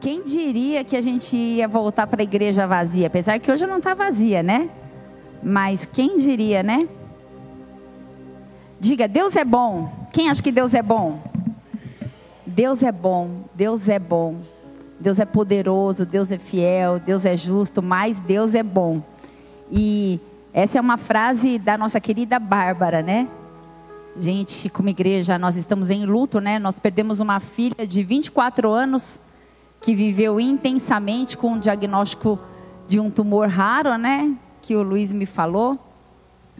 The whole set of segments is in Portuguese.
Quem diria que a gente ia voltar para a igreja vazia? Apesar que hoje não está vazia, né? Mas quem diria, né? Diga, Deus é bom. Quem acha que Deus é bom? Deus é bom, Deus é bom. Deus é poderoso, Deus é fiel, Deus é justo, mas Deus é bom. E essa é uma frase da nossa querida Bárbara, né? Gente, como igreja, nós estamos em luto, né? Nós perdemos uma filha de 24 anos que viveu intensamente com o diagnóstico de um tumor raro, né? Que o Luiz me falou,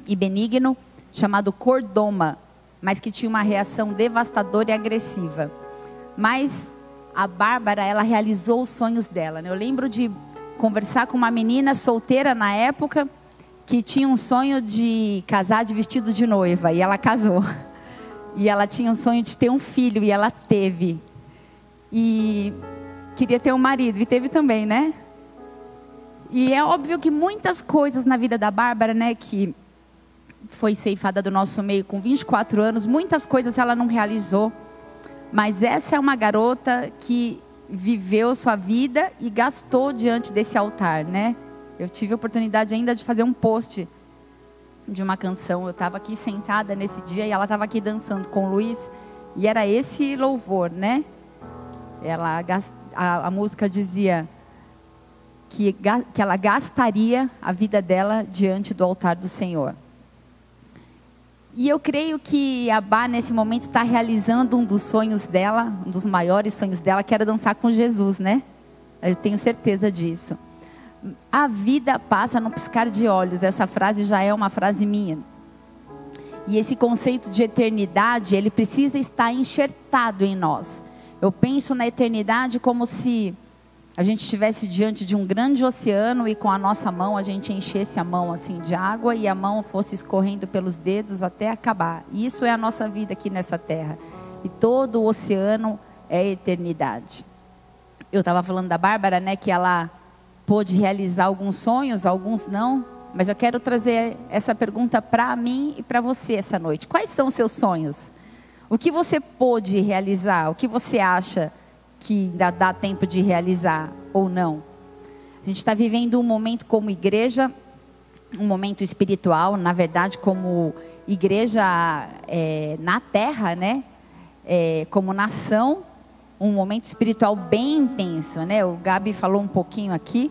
e benigno, chamado cordoma, mas que tinha uma reação devastadora e agressiva. Mas a Bárbara, ela realizou os sonhos dela. Né? Eu lembro de conversar com uma menina solteira na época que tinha um sonho de casar de vestido de noiva e ela casou. E ela tinha um sonho de ter um filho e ela teve. E queria ter um marido e teve também, né? E é óbvio que muitas coisas na vida da Bárbara, né, que foi ceifada do nosso meio com 24 anos, muitas coisas ela não realizou. Mas essa é uma garota que viveu sua vida e gastou diante desse altar, né? Eu tive a oportunidade ainda de fazer um post de uma canção. Eu estava aqui sentada nesse dia e ela estava aqui dançando com o Luiz e era esse louvor, né? Ela a, a música dizia que, que ela gastaria a vida dela diante do altar do Senhor. E eu creio que a Bá, nesse momento, está realizando um dos sonhos dela, um dos maiores sonhos dela, que era dançar com Jesus, né? Eu tenho certeza disso. A vida passa num piscar de olhos. Essa frase já é uma frase minha. E esse conceito de eternidade, ele precisa estar enxertado em nós. Eu penso na eternidade como se a gente estivesse diante de um grande oceano e com a nossa mão a gente enchesse a mão assim de água e a mão fosse escorrendo pelos dedos até acabar. Isso é a nossa vida aqui nessa terra. E todo o oceano é eternidade. Eu estava falando da Bárbara, né, que ela pôde realizar alguns sonhos, alguns não, mas eu quero trazer essa pergunta para mim e para você essa noite. Quais são os seus sonhos? O que você pôde realizar? O que você acha que ainda dá tempo de realizar ou não. A gente está vivendo um momento como igreja, um momento espiritual, na verdade, como igreja é, na terra, né? É, como nação, um momento espiritual bem intenso, né? O Gabi falou um pouquinho aqui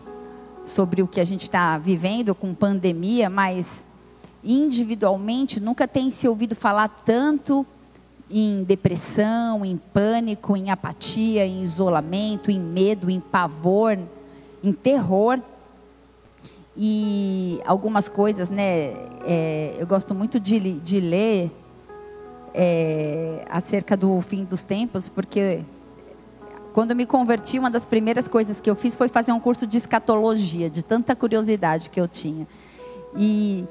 sobre o que a gente está vivendo com pandemia, mas individualmente nunca tem se ouvido falar tanto em depressão, em pânico, em apatia, em isolamento, em medo, em pavor, em terror. E algumas coisas, né? É, eu gosto muito de, de ler é, acerca do fim dos tempos, porque quando eu me converti, uma das primeiras coisas que eu fiz foi fazer um curso de escatologia, de tanta curiosidade que eu tinha. E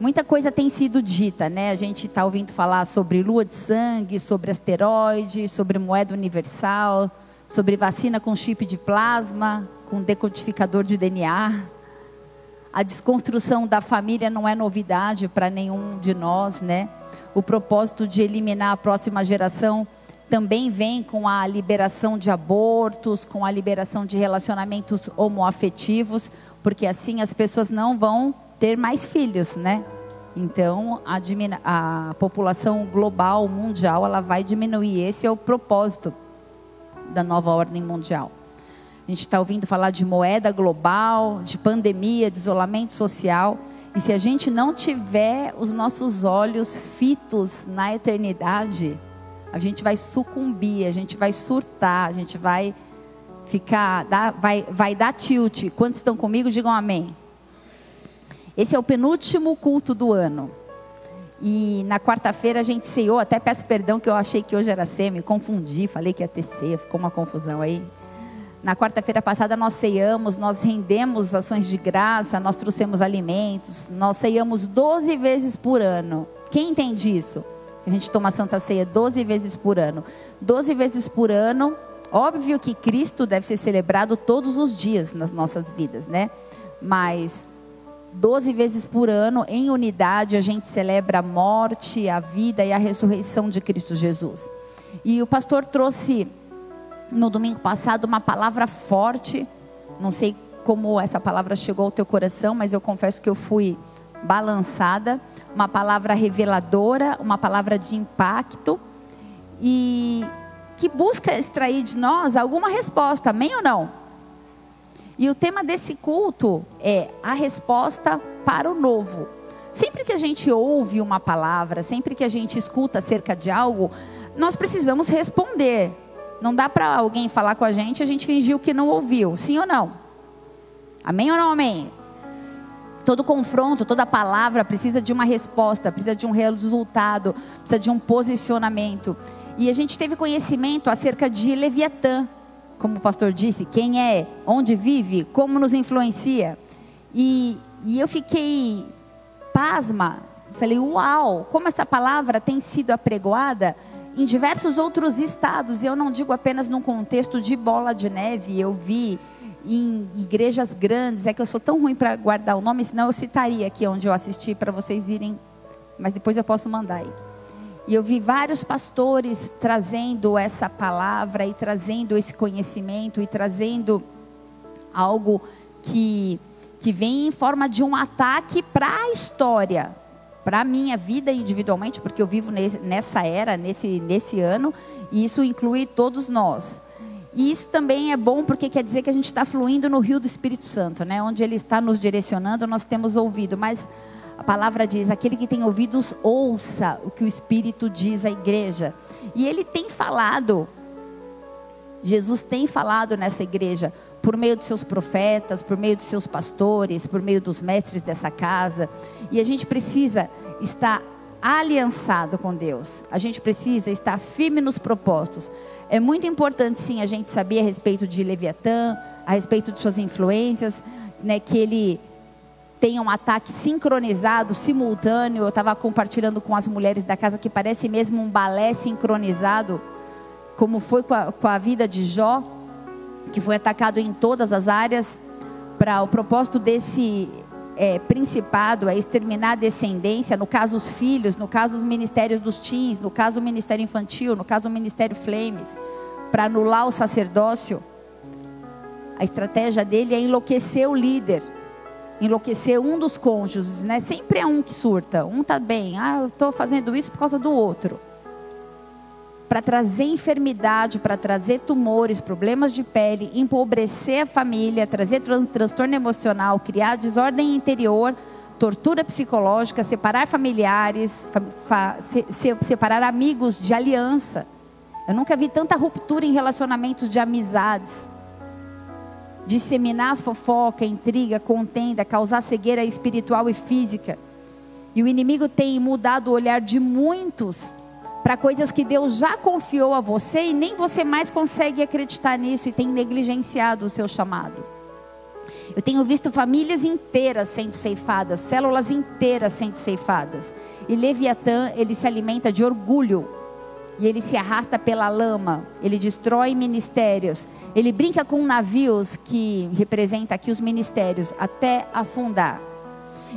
Muita coisa tem sido dita, né? A gente está ouvindo falar sobre lua de sangue, sobre asteroide, sobre moeda universal, sobre vacina com chip de plasma, com decodificador de DNA. A desconstrução da família não é novidade para nenhum de nós, né? O propósito de eliminar a próxima geração também vem com a liberação de abortos, com a liberação de relacionamentos homoafetivos, porque assim as pessoas não vão ter mais filhos, né? Então, a, a, população global, mundial, ela vai diminuir. Esse é o propósito da nova ordem mundial. A gente está ouvindo falar de moeda global, de pandemia, de isolamento social. E se a gente não tiver os nossos olhos fitos na eternidade, a gente vai sucumbir, a gente vai surtar, a gente vai ficar, vai, vai dar tilt. Quantos estão comigo, digam amém. Esse é o penúltimo culto do ano. E na quarta-feira a gente ceiou, até peço perdão que eu achei que hoje era ceia, me confundi, falei que ia ter ficou uma confusão aí. Na quarta-feira passada nós ceiamos, nós rendemos ações de graça, nós trouxemos alimentos, nós ceiamos 12 vezes por ano. Quem entende isso? A gente toma a Santa Ceia 12 vezes por ano. 12 vezes por ano, óbvio que Cristo deve ser celebrado todos os dias nas nossas vidas, né? Mas 12 vezes por ano, em unidade, a gente celebra a morte, a vida e a ressurreição de Cristo Jesus. E o pastor trouxe no domingo passado uma palavra forte. Não sei como essa palavra chegou ao teu coração, mas eu confesso que eu fui balançada. Uma palavra reveladora, uma palavra de impacto e que busca extrair de nós alguma resposta, amém ou não? E o tema desse culto é a resposta para o novo. Sempre que a gente ouve uma palavra, sempre que a gente escuta acerca de algo, nós precisamos responder. Não dá para alguém falar com a gente e a gente fingir o que não ouviu, sim ou não? Amém ou não amém? Todo confronto, toda palavra precisa de uma resposta, precisa de um resultado, precisa de um posicionamento. E a gente teve conhecimento acerca de Leviatã, como o pastor disse, quem é, onde vive, como nos influencia. E, e eu fiquei pasma, falei, uau, como essa palavra tem sido apregoada em diversos outros estados. E eu não digo apenas num contexto de bola de neve, eu vi em igrejas grandes, é que eu sou tão ruim para guardar o nome, senão eu citaria aqui onde eu assisti para vocês irem, mas depois eu posso mandar aí. E eu vi vários pastores trazendo essa palavra e trazendo esse conhecimento e trazendo algo que, que vem em forma de um ataque para a história, para a minha vida individualmente, porque eu vivo nesse, nessa era, nesse, nesse ano, e isso inclui todos nós. E isso também é bom porque quer dizer que a gente está fluindo no rio do Espírito Santo, né? Onde Ele está nos direcionando, nós temos ouvido. Mas a palavra diz: aquele que tem ouvidos, ouça o que o Espírito diz à igreja. E Ele tem falado, Jesus tem falado nessa igreja, por meio de seus profetas, por meio de seus pastores, por meio dos mestres dessa casa. E a gente precisa estar aliançado com Deus. A gente precisa estar firme nos propósitos. É muito importante, sim, a gente saber a respeito de Leviatã, a respeito de suas influências, né, que ele tem um ataque sincronizado, simultâneo. Eu estava compartilhando com as mulheres da casa que parece mesmo um balé sincronizado, como foi com a, com a vida de Jó, que foi atacado em todas as áreas, para o propósito desse é, principado é exterminar a descendência, no caso os filhos, no caso os ministérios dos teens, no caso o ministério infantil, no caso o ministério Flames, para anular o sacerdócio. A estratégia dele é enlouquecer o líder, enlouquecer um dos cônjuges, né? Sempre é um que surta, um tá bem, ah, eu estou fazendo isso por causa do outro para trazer enfermidade, para trazer tumores, problemas de pele, empobrecer a família, trazer tran transtorno emocional, criar desordem interior, tortura psicológica, separar familiares, fa se se separar amigos de aliança. Eu nunca vi tanta ruptura em relacionamentos de amizades. Disseminar fofoca, intriga, contenda, causar cegueira espiritual e física. E o inimigo tem mudado o olhar de muitos para coisas que Deus já confiou a você e nem você mais consegue acreditar nisso e tem negligenciado o seu chamado. Eu tenho visto famílias inteiras sendo ceifadas, células inteiras sendo ceifadas. E Leviatã, ele se alimenta de orgulho. E ele se arrasta pela lama, ele destrói ministérios, ele brinca com navios que representa aqui os ministérios até afundar.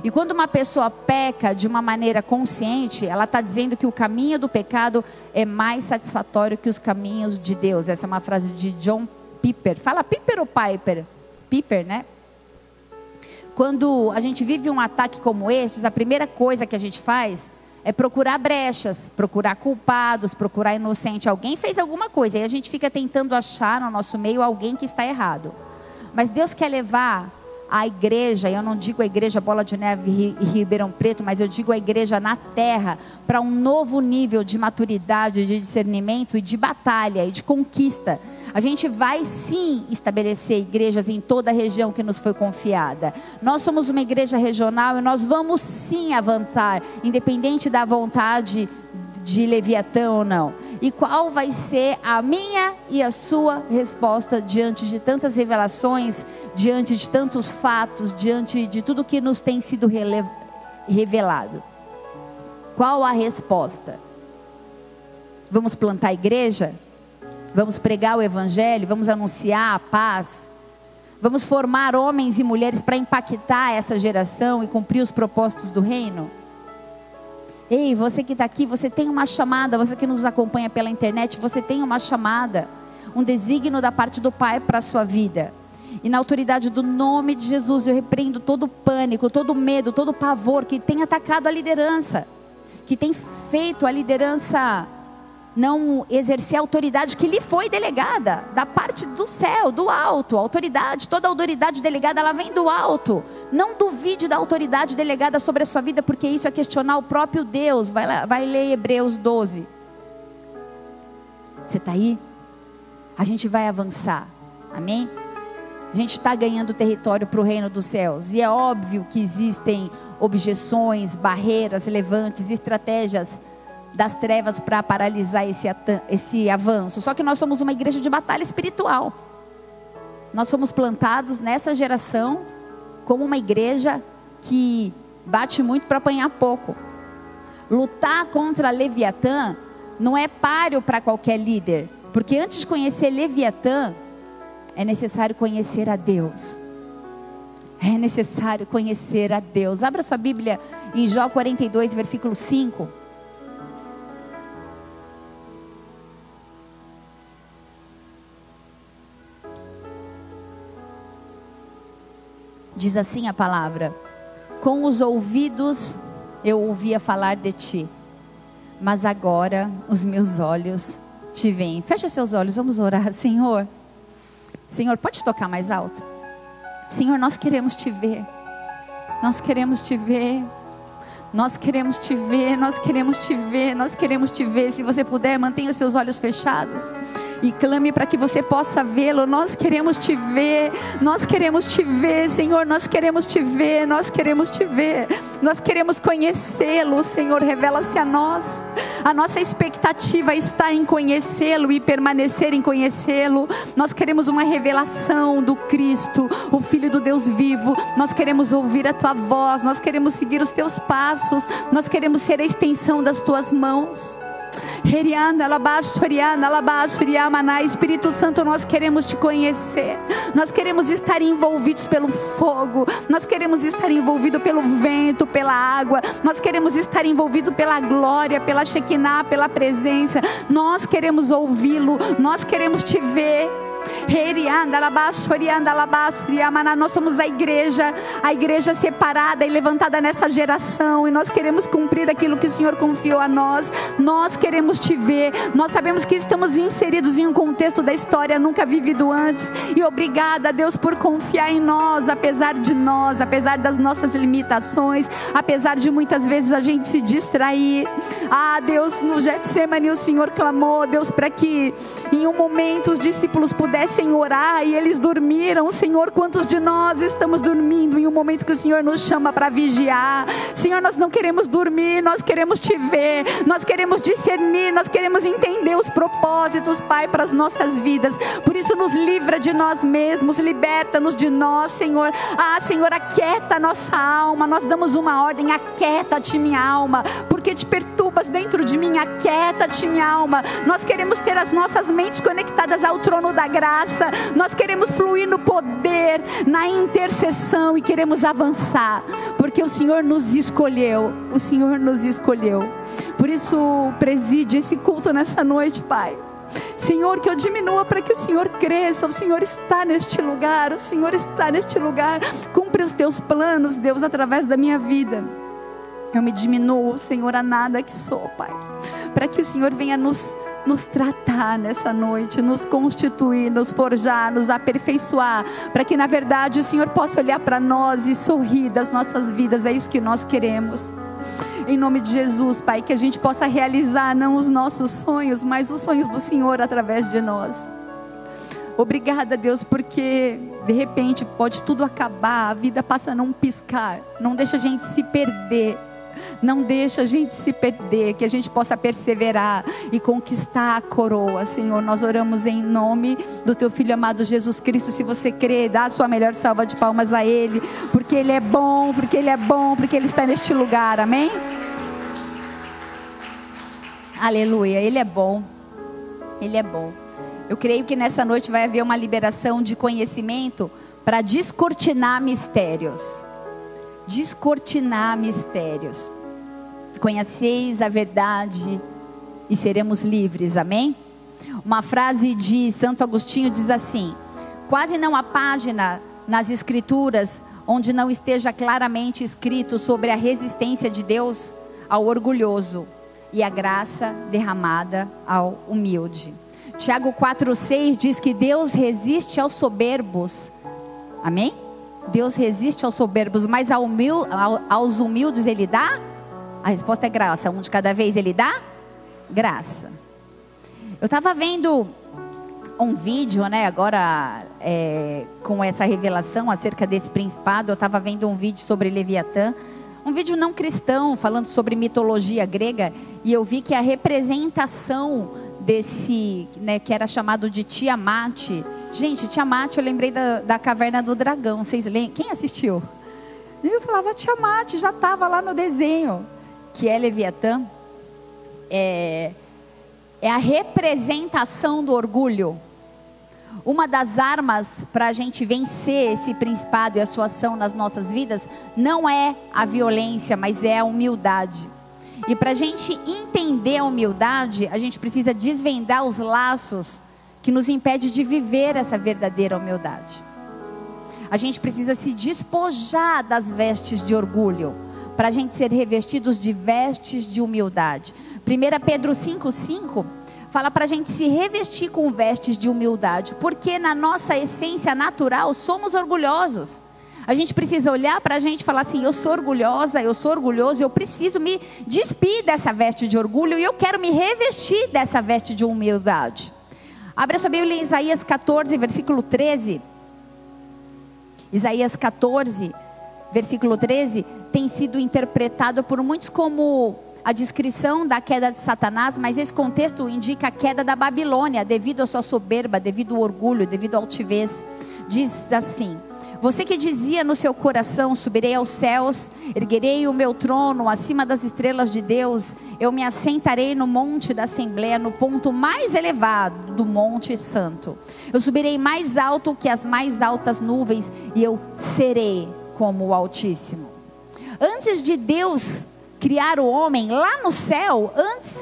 E quando uma pessoa peca de uma maneira consciente, ela está dizendo que o caminho do pecado é mais satisfatório que os caminhos de Deus. Essa é uma frase de John Piper. Fala Piper ou Piper? Piper, né? Quando a gente vive um ataque como este, a primeira coisa que a gente faz é procurar brechas, procurar culpados, procurar inocente. Alguém fez alguma coisa e a gente fica tentando achar no nosso meio alguém que está errado. Mas Deus quer levar a igreja, eu não digo a igreja Bola de Neve e Ribeirão Preto, mas eu digo a igreja na terra, para um novo nível de maturidade, de discernimento e de batalha e de conquista. A gente vai sim estabelecer igrejas em toda a região que nos foi confiada. Nós somos uma igreja regional e nós vamos sim avançar, independente da vontade de Leviatã ou não? E qual vai ser a minha e a sua resposta diante de tantas revelações, diante de tantos fatos, diante de tudo que nos tem sido revelado? Qual a resposta? Vamos plantar a igreja? Vamos pregar o evangelho? Vamos anunciar a paz? Vamos formar homens e mulheres para impactar essa geração e cumprir os propósitos do reino? Ei, você que está aqui, você tem uma chamada. Você que nos acompanha pela internet, você tem uma chamada. um desígnio da parte do Pai para a sua vida. E na autoridade do nome de Jesus, eu repreendo todo o pânico, todo o medo, todo o pavor que tem atacado a liderança, que tem feito a liderança não exercer a autoridade que lhe foi delegada, da parte do céu, do alto. Autoridade, toda autoridade delegada, ela vem do alto. Não duvide da autoridade delegada sobre a sua vida, porque isso é questionar o próprio Deus. Vai, lá, vai ler Hebreus 12. Você está aí? A gente vai avançar. Amém? A gente está ganhando território para o reino dos céus. E é óbvio que existem objeções, barreiras relevantes, estratégias das trevas para paralisar esse, esse avanço. Só que nós somos uma igreja de batalha espiritual. Nós fomos plantados nessa geração como uma igreja que bate muito para apanhar pouco. Lutar contra Leviatã não é páreo para qualquer líder, porque antes de conhecer Leviatã, é necessário conhecer a Deus. É necessário conhecer a Deus. Abra sua Bíblia em Jó 42, versículo 5. Diz assim a palavra: Com os ouvidos eu ouvia falar de ti, mas agora os meus olhos te veem. Fecha seus olhos, vamos orar, Senhor. Senhor, pode tocar mais alto? Senhor, nós queremos te ver. Nós queremos te ver. Nós queremos te ver, nós queremos te ver, nós queremos te ver. Se você puder, mantenha os seus olhos fechados e clame para que você possa vê-lo. Nós queremos te ver, nós queremos te ver, Senhor, nós queremos te ver, nós queremos te ver, nós queremos conhecê-lo, Senhor, revela-se a nós. A nossa expectativa está em conhecê-lo e permanecer em conhecê-lo. Nós queremos uma revelação do Cristo, o Filho do Deus vivo. Nós queremos ouvir a tua voz, nós queremos seguir os teus passos, nós queremos ser a extensão das tuas mãos. Espírito Santo, nós queremos te conhecer. Nós queremos estar envolvidos pelo fogo. Nós queremos estar envolvidos pelo vento, pela água. Nós queremos estar envolvidos pela glória, pela Shekinah, pela presença. Nós queremos ouvi-lo. Nós queremos te ver. Nós somos a igreja, a igreja separada e levantada nessa geração, e nós queremos cumprir aquilo que o Senhor confiou a nós. Nós queremos te ver, nós sabemos que estamos inseridos em um contexto da história nunca vivido antes, e obrigada, Deus, por confiar em nós, apesar de nós, apesar das nossas limitações, apesar de muitas vezes a gente se distrair. Ah, Deus, no Getsemane o Senhor clamou, Deus, para que em um momento os discípulos pudessem pudessem orar e eles dormiram. Senhor, quantos de nós estamos dormindo em um momento que o Senhor nos chama para vigiar? Senhor, nós não queremos dormir, nós queremos te ver, nós queremos discernir, nós queremos entender os propósitos, Pai, para as nossas vidas. Por isso, nos livra de nós mesmos, liberta-nos de nós, Senhor. Ah, Senhor, aquieta a nossa alma. Nós damos uma ordem: aquieta-te, minha alma, porque te perturbas dentro de mim, aquieta-te, minha alma. Nós queremos ter as nossas mentes conectadas ao trono da graça graça, nós queremos fluir no poder, na intercessão e queremos avançar, porque o Senhor nos escolheu, o Senhor nos escolheu. Por isso, preside esse culto nessa noite, Pai. Senhor, que eu diminua para que o Senhor cresça. O Senhor está neste lugar, o Senhor está neste lugar. Cumpre os teus planos, Deus, através da minha vida. Eu me diminuo, Senhor, a nada que sou, Pai. Para que o Senhor venha nos nos tratar nessa noite, nos constituir, nos forjar, nos aperfeiçoar, para que na verdade o Senhor possa olhar para nós e sorrir das nossas vidas. É isso que nós queremos. Em nome de Jesus, Pai, que a gente possa realizar não os nossos sonhos, mas os sonhos do Senhor através de nós. Obrigada, Deus, porque de repente pode tudo acabar, a vida passa a não piscar. Não deixa a gente se perder não deixa a gente se perder, que a gente possa perseverar e conquistar a coroa, Senhor. Nós oramos em nome do teu filho amado Jesus Cristo. Se você crê, dá a sua melhor salva de palmas a ele, porque ele é bom, porque ele é bom, porque ele está neste lugar. Amém? Aleluia. Ele é bom. Ele é bom. Eu creio que nessa noite vai haver uma liberação de conhecimento para descortinar mistérios descortinar mistérios. Conheceis a verdade e seremos livres, amém? Uma frase de Santo Agostinho diz assim: Quase não há página nas Escrituras onde não esteja claramente escrito sobre a resistência de Deus ao orgulhoso e a graça derramada ao humilde. Tiago 4,6 diz que Deus resiste aos soberbos. Amém? Deus resiste aos soberbos, mas aos humildes ele dá? A resposta é graça. Um de cada vez ele dá? Graça. Eu estava vendo um vídeo, né? Agora, é, com essa revelação acerca desse principado, eu estava vendo um vídeo sobre Leviatã. Um vídeo não cristão, falando sobre mitologia grega. E eu vi que a representação desse, né, que era chamado de Tiamat. Gente, Tiamat, eu lembrei da, da caverna do dragão. Vocês lembram? Quem assistiu? Eu falava, Tiamat, já estava lá no desenho. Que é Leviatã. É, é a representação do orgulho. Uma das armas para a gente vencer esse principado e a sua ação nas nossas vidas não é a violência, mas é a humildade. E para a gente entender a humildade, a gente precisa desvendar os laços que nos impede de viver essa verdadeira humildade. A gente precisa se despojar das vestes de orgulho, para a gente ser revestidos de vestes de humildade. 1 Pedro 5,5 fala para a gente se revestir com vestes de humildade, porque na nossa essência natural somos orgulhosos. A gente precisa olhar para a gente e falar assim: eu sou orgulhosa, eu sou orgulhoso, eu preciso me despir dessa veste de orgulho e eu quero me revestir dessa veste de humildade. Abra sua Bíblia em Isaías 14, versículo 13. Isaías 14, versículo 13, tem sido interpretado por muitos como a descrição da queda de Satanás, mas esse contexto indica a queda da Babilônia, devido à sua soberba, devido ao orgulho, devido à altivez. Diz assim: você que dizia no seu coração: Subirei aos céus, erguerei o meu trono acima das estrelas de Deus, eu me assentarei no monte da Assembleia, no ponto mais elevado do Monte Santo. Eu subirei mais alto que as mais altas nuvens, e eu serei como o Altíssimo. Antes de Deus criar o homem lá no céu, antes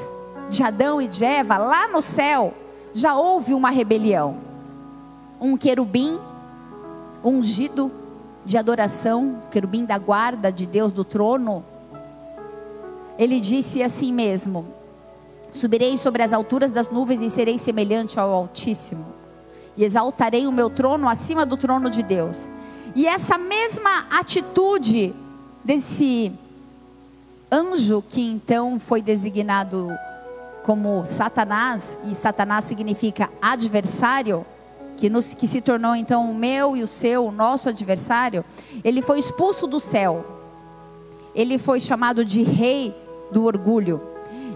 de Adão e de Eva, lá no céu, já houve uma rebelião. Um querubim ungido de adoração, querubim da guarda de Deus do trono, ele disse assim mesmo: Subirei sobre as alturas das nuvens e serei semelhante ao Altíssimo, e exaltarei o meu trono acima do trono de Deus. E essa mesma atitude desse anjo que então foi designado como Satanás, e Satanás significa adversário, que, nos, que se tornou então o meu e o seu, o nosso adversário, ele foi expulso do céu. Ele foi chamado de rei do orgulho.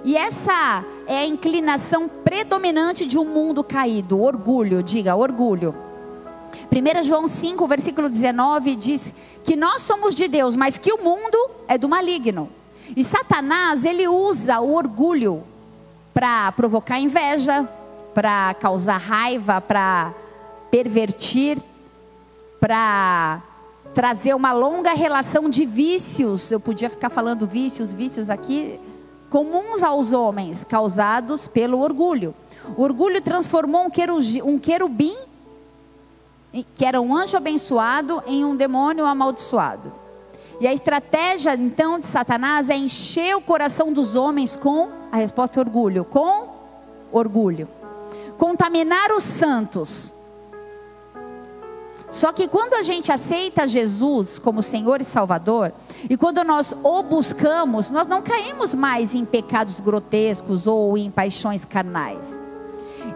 E essa é a inclinação predominante de um mundo caído, orgulho, diga, orgulho. 1 João 5, versículo 19 diz que nós somos de Deus, mas que o mundo é do maligno. E Satanás, ele usa o orgulho para provocar inveja, para causar raiva, para pervertir, para trazer uma longa relação de vícios. Eu podia ficar falando vícios, vícios aqui, comuns aos homens, causados pelo orgulho. O orgulho transformou um querubim, que era um anjo abençoado, em um demônio amaldiçoado. E a estratégia então de Satanás é encher o coração dos homens com a resposta orgulho, com orgulho. Contaminar os santos só que quando a gente aceita Jesus como Senhor e Salvador, e quando nós o buscamos, nós não caímos mais em pecados grotescos ou em paixões carnais.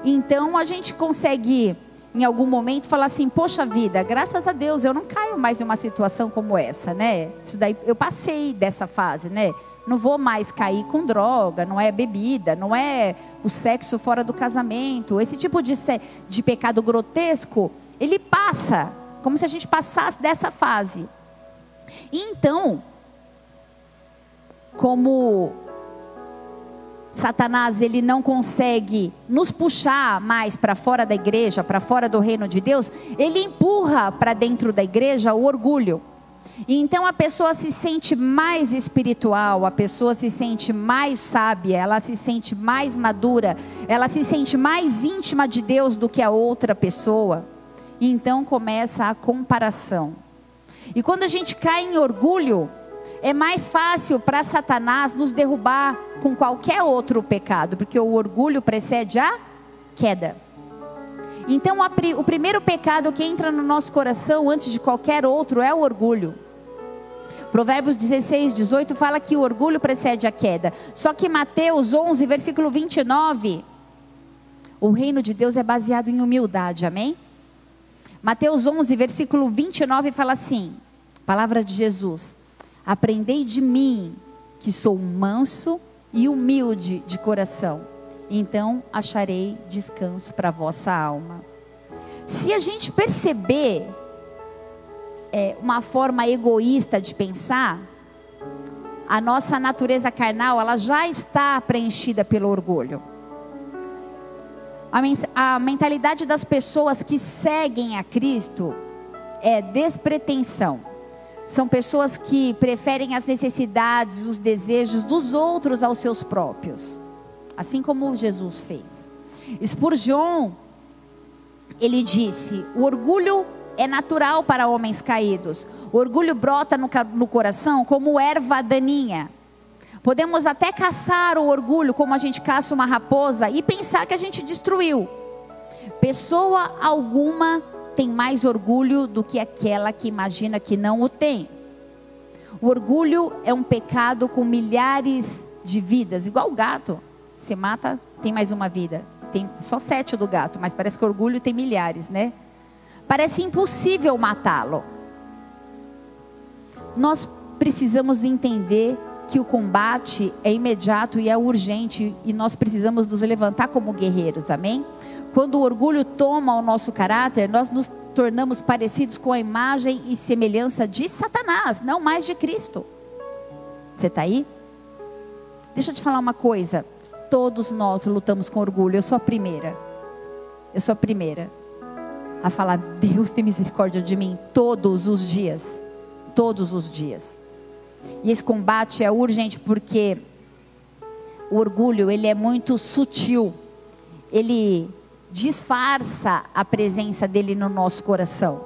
Então a gente consegue, em algum momento, falar assim: Poxa vida, graças a Deus eu não caio mais em uma situação como essa, né? Isso daí eu passei dessa fase, né? Não vou mais cair com droga, não é bebida, não é o sexo fora do casamento. Esse tipo de, de pecado grotesco ele passa, como se a gente passasse dessa fase. E então, como Satanás ele não consegue nos puxar mais para fora da igreja, para fora do reino de Deus, ele empurra para dentro da igreja o orgulho. E então a pessoa se sente mais espiritual, a pessoa se sente mais sábia, ela se sente mais madura, ela se sente mais íntima de Deus do que a outra pessoa. E então começa a comparação. E quando a gente cai em orgulho, é mais fácil para Satanás nos derrubar com qualquer outro pecado, porque o orgulho precede a queda. Então, o primeiro pecado que entra no nosso coração antes de qualquer outro é o orgulho. Provérbios 16, 18 fala que o orgulho precede a queda. Só que Mateus 11, versículo 29, o reino de Deus é baseado em humildade, amém? Mateus 11, versículo 29 fala assim: Palavra de Jesus: Aprendei de mim, que sou manso e humilde de coração, então acharei descanso para a vossa alma. Se a gente perceber é, uma forma egoísta de pensar, a nossa natureza carnal ela já está preenchida pelo orgulho. A, a mentalidade das pessoas que seguem a Cristo é despretensão. São pessoas que preferem as necessidades, os desejos dos outros aos seus próprios. Assim como Jesus fez. Spurgeon, ele disse: o orgulho é natural para homens caídos. O orgulho brota no, no coração como erva daninha. Podemos até caçar o orgulho como a gente caça uma raposa e pensar que a gente destruiu. Pessoa alguma tem mais orgulho do que aquela que imagina que não o tem. O orgulho é um pecado com milhares de vidas, igual o gato. Você mata, tem mais uma vida. Tem só sete do gato, mas parece que orgulho tem milhares, né? Parece impossível matá-lo. Nós precisamos entender que o combate é imediato e é urgente e nós precisamos nos levantar como guerreiros, amém? Quando o orgulho toma o nosso caráter, nós nos tornamos parecidos com a imagem e semelhança de Satanás, não mais de Cristo. Você está aí? Deixa eu te falar uma coisa. Todos nós lutamos com orgulho. Eu sou a primeira. Eu sou a primeira a falar: Deus tem misericórdia de mim todos os dias. Todos os dias. E esse combate é urgente porque o orgulho, ele é muito sutil. Ele disfarça a presença dele no nosso coração.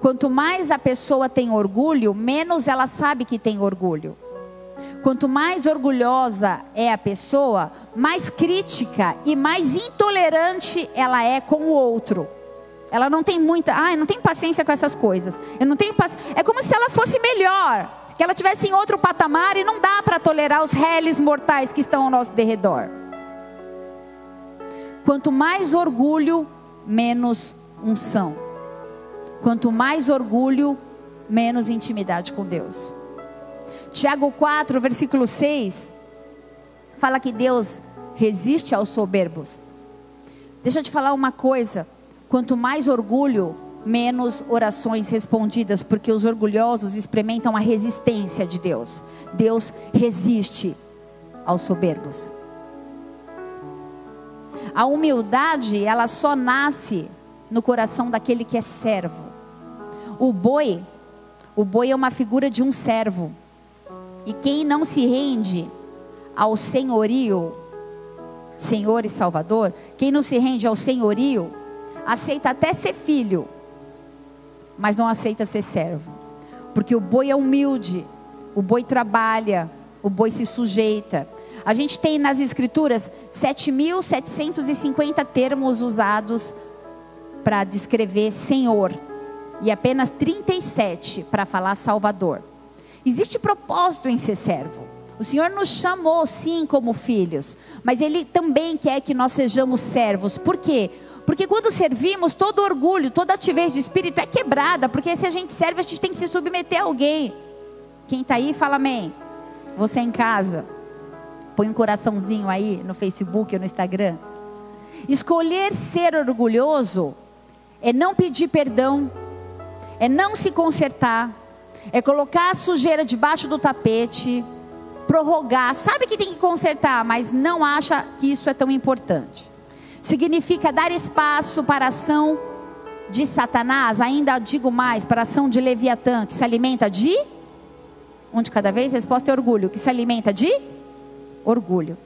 Quanto mais a pessoa tem orgulho, menos ela sabe que tem orgulho. Quanto mais orgulhosa é a pessoa, mais crítica e mais intolerante ela é com o outro. Ela não tem muita, ah, eu não tenho paciência com essas coisas. Eu não tenho paciência. É como se ela fosse melhor que ela tivesse em outro patamar e não dá para tolerar os réis mortais que estão ao nosso derredor. Quanto mais orgulho, menos unção. Quanto mais orgulho, menos intimidade com Deus. Tiago 4, versículo 6, fala que Deus resiste aos soberbos. Deixa eu te falar uma coisa: quanto mais orgulho, menos orações respondidas, porque os orgulhosos experimentam a resistência de Deus. Deus resiste aos soberbos. A humildade, ela só nasce no coração daquele que é servo. O boi, o boi é uma figura de um servo. E quem não se rende ao senhorio, Senhor e Salvador, quem não se rende ao senhorio, aceita até ser filho, mas não aceita ser servo. Porque o boi é humilde, o boi trabalha, o boi se sujeita. A gente tem nas escrituras 7.750 termos usados para descrever Senhor e apenas 37 para falar Salvador. Existe propósito em ser servo. O Senhor nos chamou sim como filhos, mas Ele também quer que nós sejamos servos. Por quê? Porque quando servimos, todo orgulho, toda ativez de espírito é quebrada. Porque se a gente serve, a gente tem que se submeter a alguém. Quem está aí, fala amém. Você em casa, põe um coraçãozinho aí no Facebook ou no Instagram. Escolher ser orgulhoso é não pedir perdão, é não se consertar, é colocar a sujeira debaixo do tapete, prorrogar. Sabe que tem que consertar, mas não acha que isso é tão importante significa dar espaço para a ação de Satanás, ainda digo mais, para a ação de Leviatã, que se alimenta de um de cada vez, resposta é orgulho, que se alimenta de orgulho.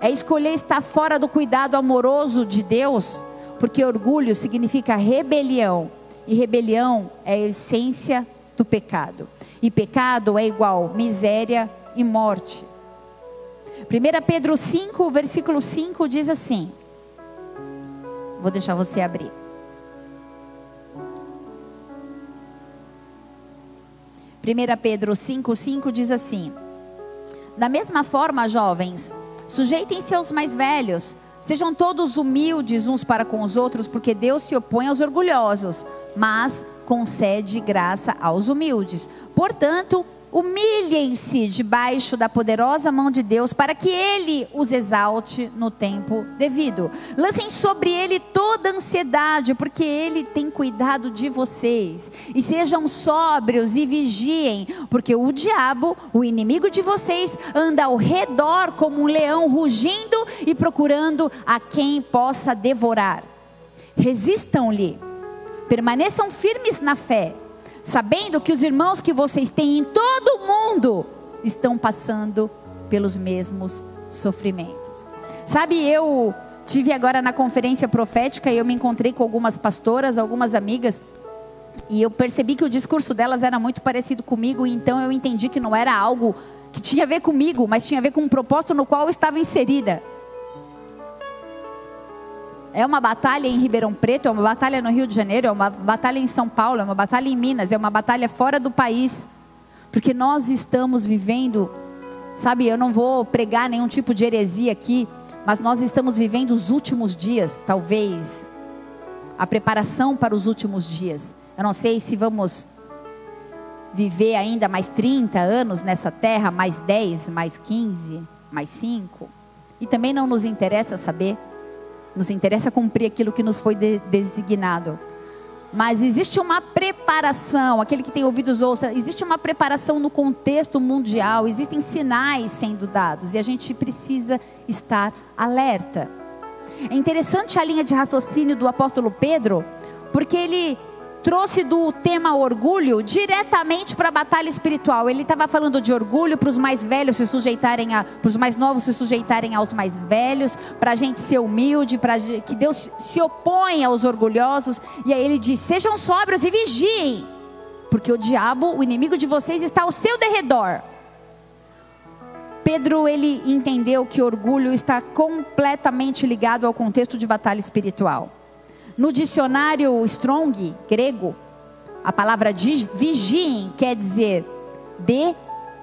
É escolher estar fora do cuidado amoroso de Deus, porque orgulho significa rebelião, e rebelião é a essência do pecado. E pecado é igual miséria e morte. 1 Pedro 5, versículo 5 diz assim: Vou deixar você abrir. 1 Pedro 5,5 diz assim: Da mesma forma, jovens, sujeitem-se aos mais velhos, sejam todos humildes uns para com os outros, porque Deus se opõe aos orgulhosos, mas concede graça aos humildes. Portanto, Humilhem-se debaixo da poderosa mão de Deus para que Ele os exalte no tempo devido. Lancem sobre Ele toda ansiedade, porque Ele tem cuidado de vocês. E sejam sóbrios e vigiem, porque o diabo, o inimigo de vocês, anda ao redor como um leão rugindo e procurando a quem possa devorar. Resistam-lhe, permaneçam firmes na fé sabendo que os irmãos que vocês têm em todo o mundo estão passando pelos mesmos sofrimentos. Sabe, eu tive agora na conferência profética e eu me encontrei com algumas pastoras, algumas amigas, e eu percebi que o discurso delas era muito parecido comigo, então eu entendi que não era algo que tinha a ver comigo, mas tinha a ver com um propósito no qual eu estava inserida. É uma batalha em Ribeirão Preto, é uma batalha no Rio de Janeiro, é uma batalha em São Paulo, é uma batalha em Minas, é uma batalha fora do país. Porque nós estamos vivendo, sabe, eu não vou pregar nenhum tipo de heresia aqui, mas nós estamos vivendo os últimos dias, talvez, a preparação para os últimos dias. Eu não sei se vamos viver ainda mais 30 anos nessa terra, mais 10, mais 15, mais 5. E também não nos interessa saber. Nos interessa cumprir aquilo que nos foi de, designado. Mas existe uma preparação, aquele que tem ouvidos ouça, existe uma preparação no contexto mundial, existem sinais sendo dados e a gente precisa estar alerta. É interessante a linha de raciocínio do apóstolo Pedro, porque ele trouxe do tema orgulho diretamente para a batalha espiritual. Ele estava falando de orgulho para os mais velhos se sujeitarem a, para os mais novos se sujeitarem aos mais velhos, para a gente ser humilde, para que Deus se opõe aos orgulhosos. E aí ele diz: sejam sóbrios e vigiem, porque o diabo, o inimigo de vocês, está ao seu derredor. Pedro ele entendeu que orgulho está completamente ligado ao contexto de batalha espiritual. No dicionário Strong, grego, a palavra vigiem quer dizer de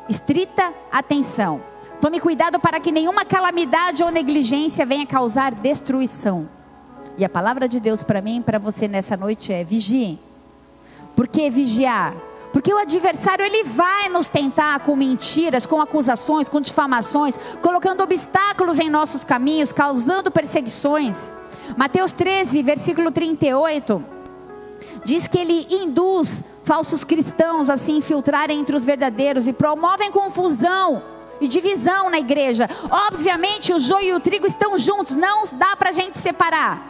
estrita atenção. Tome cuidado para que nenhuma calamidade ou negligência venha causar destruição. E a palavra de Deus para mim e para você nessa noite é vigiem. Por que vigiar? Porque o adversário ele vai nos tentar com mentiras, com acusações, com difamações, colocando obstáculos em nossos caminhos, causando perseguições. Mateus 13, versículo 38, diz que ele induz falsos cristãos a se infiltrarem entre os verdadeiros e promovem confusão e divisão na igreja. Obviamente, o joio e o trigo estão juntos, não dá para a gente separar.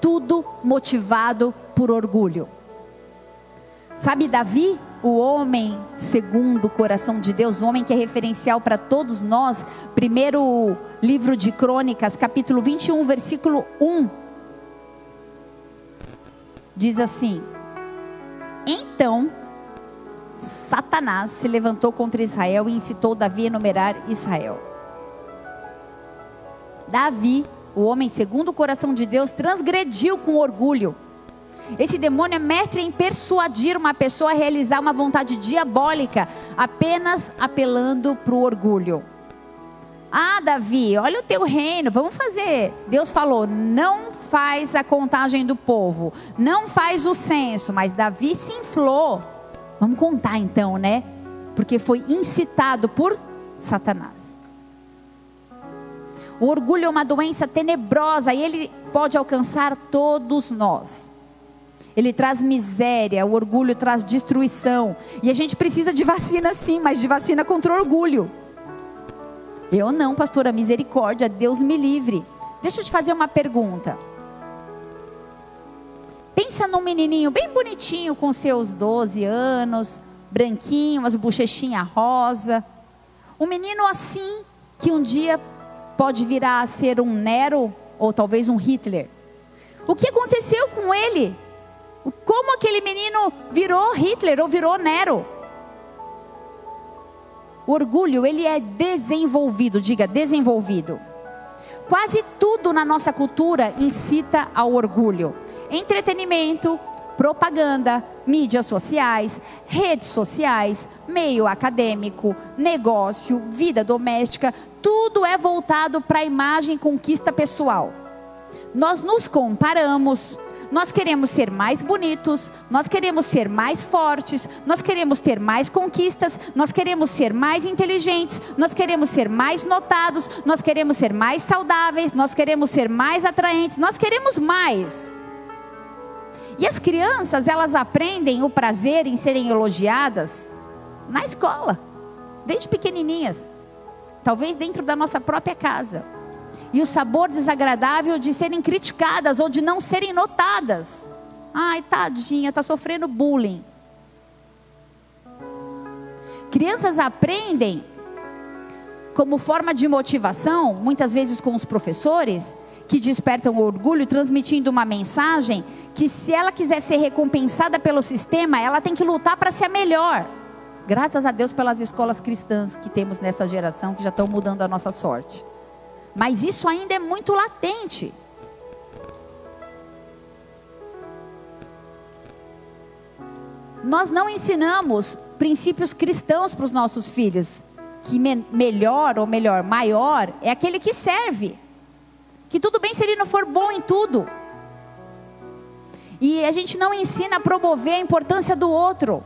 Tudo motivado por orgulho. Sabe, Davi o homem segundo o coração de Deus, o homem que é referencial para todos nós. Primeiro livro de Crônicas, capítulo 21, versículo 1. Diz assim: Então Satanás se levantou contra Israel e incitou Davi a enumerar Israel. Davi, o homem segundo o coração de Deus, transgrediu com orgulho esse demônio é mestre em persuadir uma pessoa a realizar uma vontade diabólica, apenas apelando para o orgulho. Ah, Davi, olha o teu reino, vamos fazer. Deus falou: não faz a contagem do povo, não faz o censo, mas Davi se inflou. Vamos contar então, né? Porque foi incitado por Satanás. O orgulho é uma doença tenebrosa e ele pode alcançar todos nós. Ele traz miséria, o orgulho traz destruição. E a gente precisa de vacina sim, mas de vacina contra orgulho. Eu não, pastora, misericórdia, Deus me livre. Deixa eu te fazer uma pergunta. Pensa num menininho bem bonitinho com seus 12 anos, branquinho, as bochechinhas rosa. Um menino assim que um dia pode virar a ser um Nero ou talvez um Hitler. O que aconteceu com ele? Como aquele menino virou Hitler ou virou Nero? O orgulho, ele é desenvolvido, diga desenvolvido. Quase tudo na nossa cultura incita ao orgulho. Entretenimento, propaganda, mídias sociais, redes sociais, meio acadêmico, negócio, vida doméstica, tudo é voltado para a imagem conquista pessoal. Nós nos comparamos, nós queremos ser mais bonitos, nós queremos ser mais fortes, nós queremos ter mais conquistas, nós queremos ser mais inteligentes, nós queremos ser mais notados, nós queremos ser mais saudáveis, nós queremos ser mais atraentes, nós queremos mais. E as crianças, elas aprendem o prazer em serem elogiadas na escola, desde pequenininhas, talvez dentro da nossa própria casa e o sabor desagradável de serem criticadas ou de não serem notadas. Ai, tadinha, está sofrendo bullying. Crianças aprendem como forma de motivação, muitas vezes com os professores, que despertam orgulho, transmitindo uma mensagem que se ela quiser ser recompensada pelo sistema, ela tem que lutar para ser a melhor. Graças a Deus pelas escolas cristãs que temos nessa geração que já estão mudando a nossa sorte. Mas isso ainda é muito latente. Nós não ensinamos princípios cristãos para os nossos filhos. Que me melhor, ou melhor, maior, é aquele que serve. Que tudo bem se ele não for bom em tudo. E a gente não ensina a promover a importância do outro.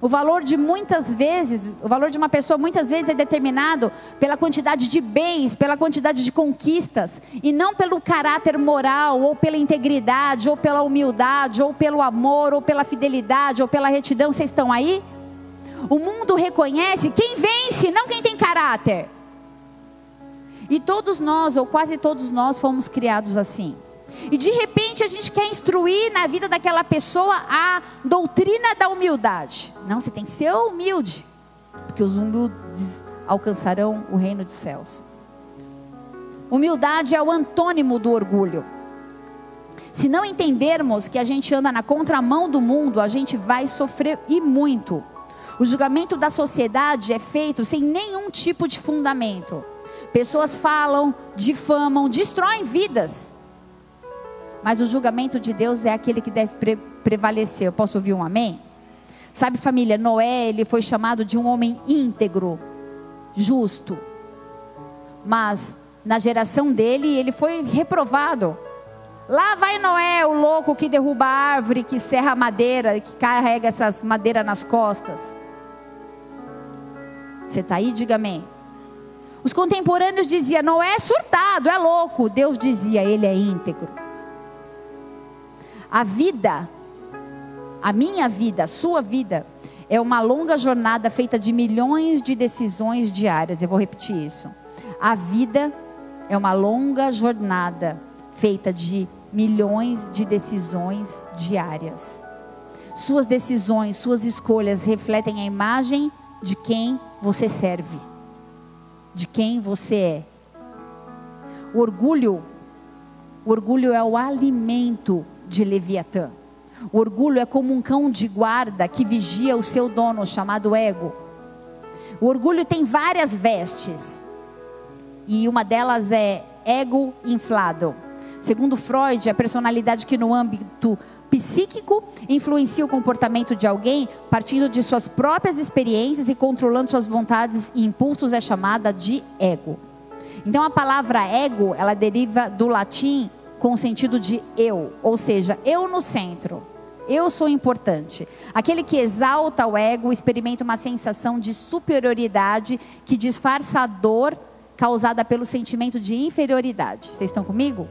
O valor de muitas vezes, o valor de uma pessoa muitas vezes é determinado pela quantidade de bens, pela quantidade de conquistas, e não pelo caráter moral, ou pela integridade, ou pela humildade, ou pelo amor, ou pela fidelidade, ou pela retidão. Vocês estão aí? O mundo reconhece quem vence, não quem tem caráter. E todos nós, ou quase todos nós, fomos criados assim. E de repente a gente quer instruir na vida daquela pessoa a doutrina da humildade. Não, você tem que ser humilde, porque os humildes alcançarão o reino dos céus. Humildade é o antônimo do orgulho. Se não entendermos que a gente anda na contramão do mundo, a gente vai sofrer e muito. O julgamento da sociedade é feito sem nenhum tipo de fundamento. Pessoas falam, difamam, destroem vidas mas o julgamento de Deus é aquele que deve pre prevalecer. Eu posso ouvir um amém? Sabe, família, Noé, ele foi chamado de um homem íntegro, justo. Mas na geração dele, ele foi reprovado. Lá vai Noé, o louco que derruba a árvore, que serra a madeira, que carrega essas madeiras nas costas. Você está aí? Diga amém. Os contemporâneos diziam: Noé é surtado, é louco. Deus dizia: ele é íntegro. A vida, a minha vida, a sua vida, é uma longa jornada feita de milhões de decisões diárias. Eu vou repetir isso. A vida é uma longa jornada feita de milhões de decisões diárias. Suas decisões, suas escolhas refletem a imagem de quem você serve, de quem você é. O orgulho, o orgulho é o alimento de Leviatã. O orgulho é como um cão de guarda que vigia o seu dono, chamado ego. O orgulho tem várias vestes, e uma delas é ego inflado. Segundo Freud, a personalidade que no âmbito psíquico influencia o comportamento de alguém partindo de suas próprias experiências e controlando suas vontades e impulsos é chamada de ego. Então a palavra ego, ela deriva do latim com o sentido de eu, ou seja, eu no centro. Eu sou importante. Aquele que exalta o ego experimenta uma sensação de superioridade que disfarça a dor causada pelo sentimento de inferioridade. Vocês estão comigo?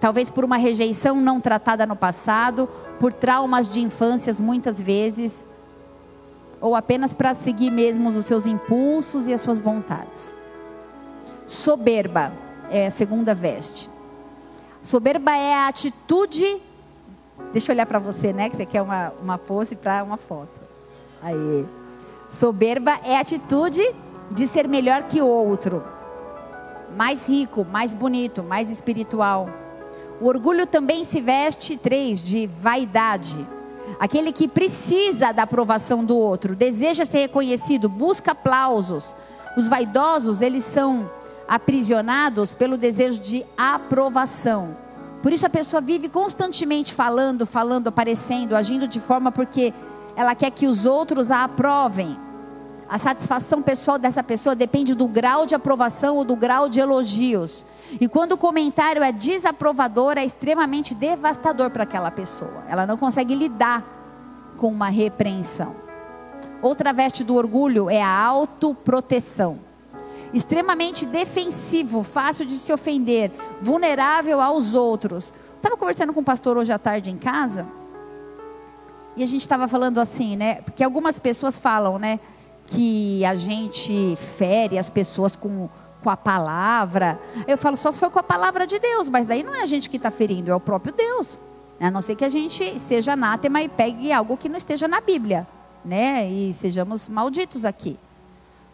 Talvez por uma rejeição não tratada no passado, por traumas de infâncias muitas vezes, ou apenas para seguir mesmo os seus impulsos e as suas vontades. Soberba é a segunda veste. Soberba é a atitude. Deixa eu olhar para você, né? Que você quer uma, uma pose para uma foto. Aí. Soberba é a atitude de ser melhor que o outro. Mais rico, mais bonito, mais espiritual. O orgulho também se veste, três, de vaidade. Aquele que precisa da aprovação do outro, deseja ser reconhecido, busca aplausos. Os vaidosos, eles são aprisionados pelo desejo de aprovação. Por isso a pessoa vive constantemente falando, falando, aparecendo, agindo de forma porque ela quer que os outros a aprovem. A satisfação pessoal dessa pessoa depende do grau de aprovação ou do grau de elogios. E quando o comentário é desaprovador, é extremamente devastador para aquela pessoa. Ela não consegue lidar com uma repreensão. Outra veste do orgulho é a autoproteção. Extremamente defensivo, fácil de se ofender, vulnerável aos outros. Estava conversando com o pastor hoje à tarde em casa. E a gente estava falando assim, né? Porque algumas pessoas falam, né? que a gente fere as pessoas com, com a palavra. Eu falo só se for com a palavra de Deus, mas daí não é a gente que está ferindo, é o próprio Deus. A não ser que a gente esteja anátema e pegue algo que não esteja na Bíblia, né? E sejamos malditos aqui.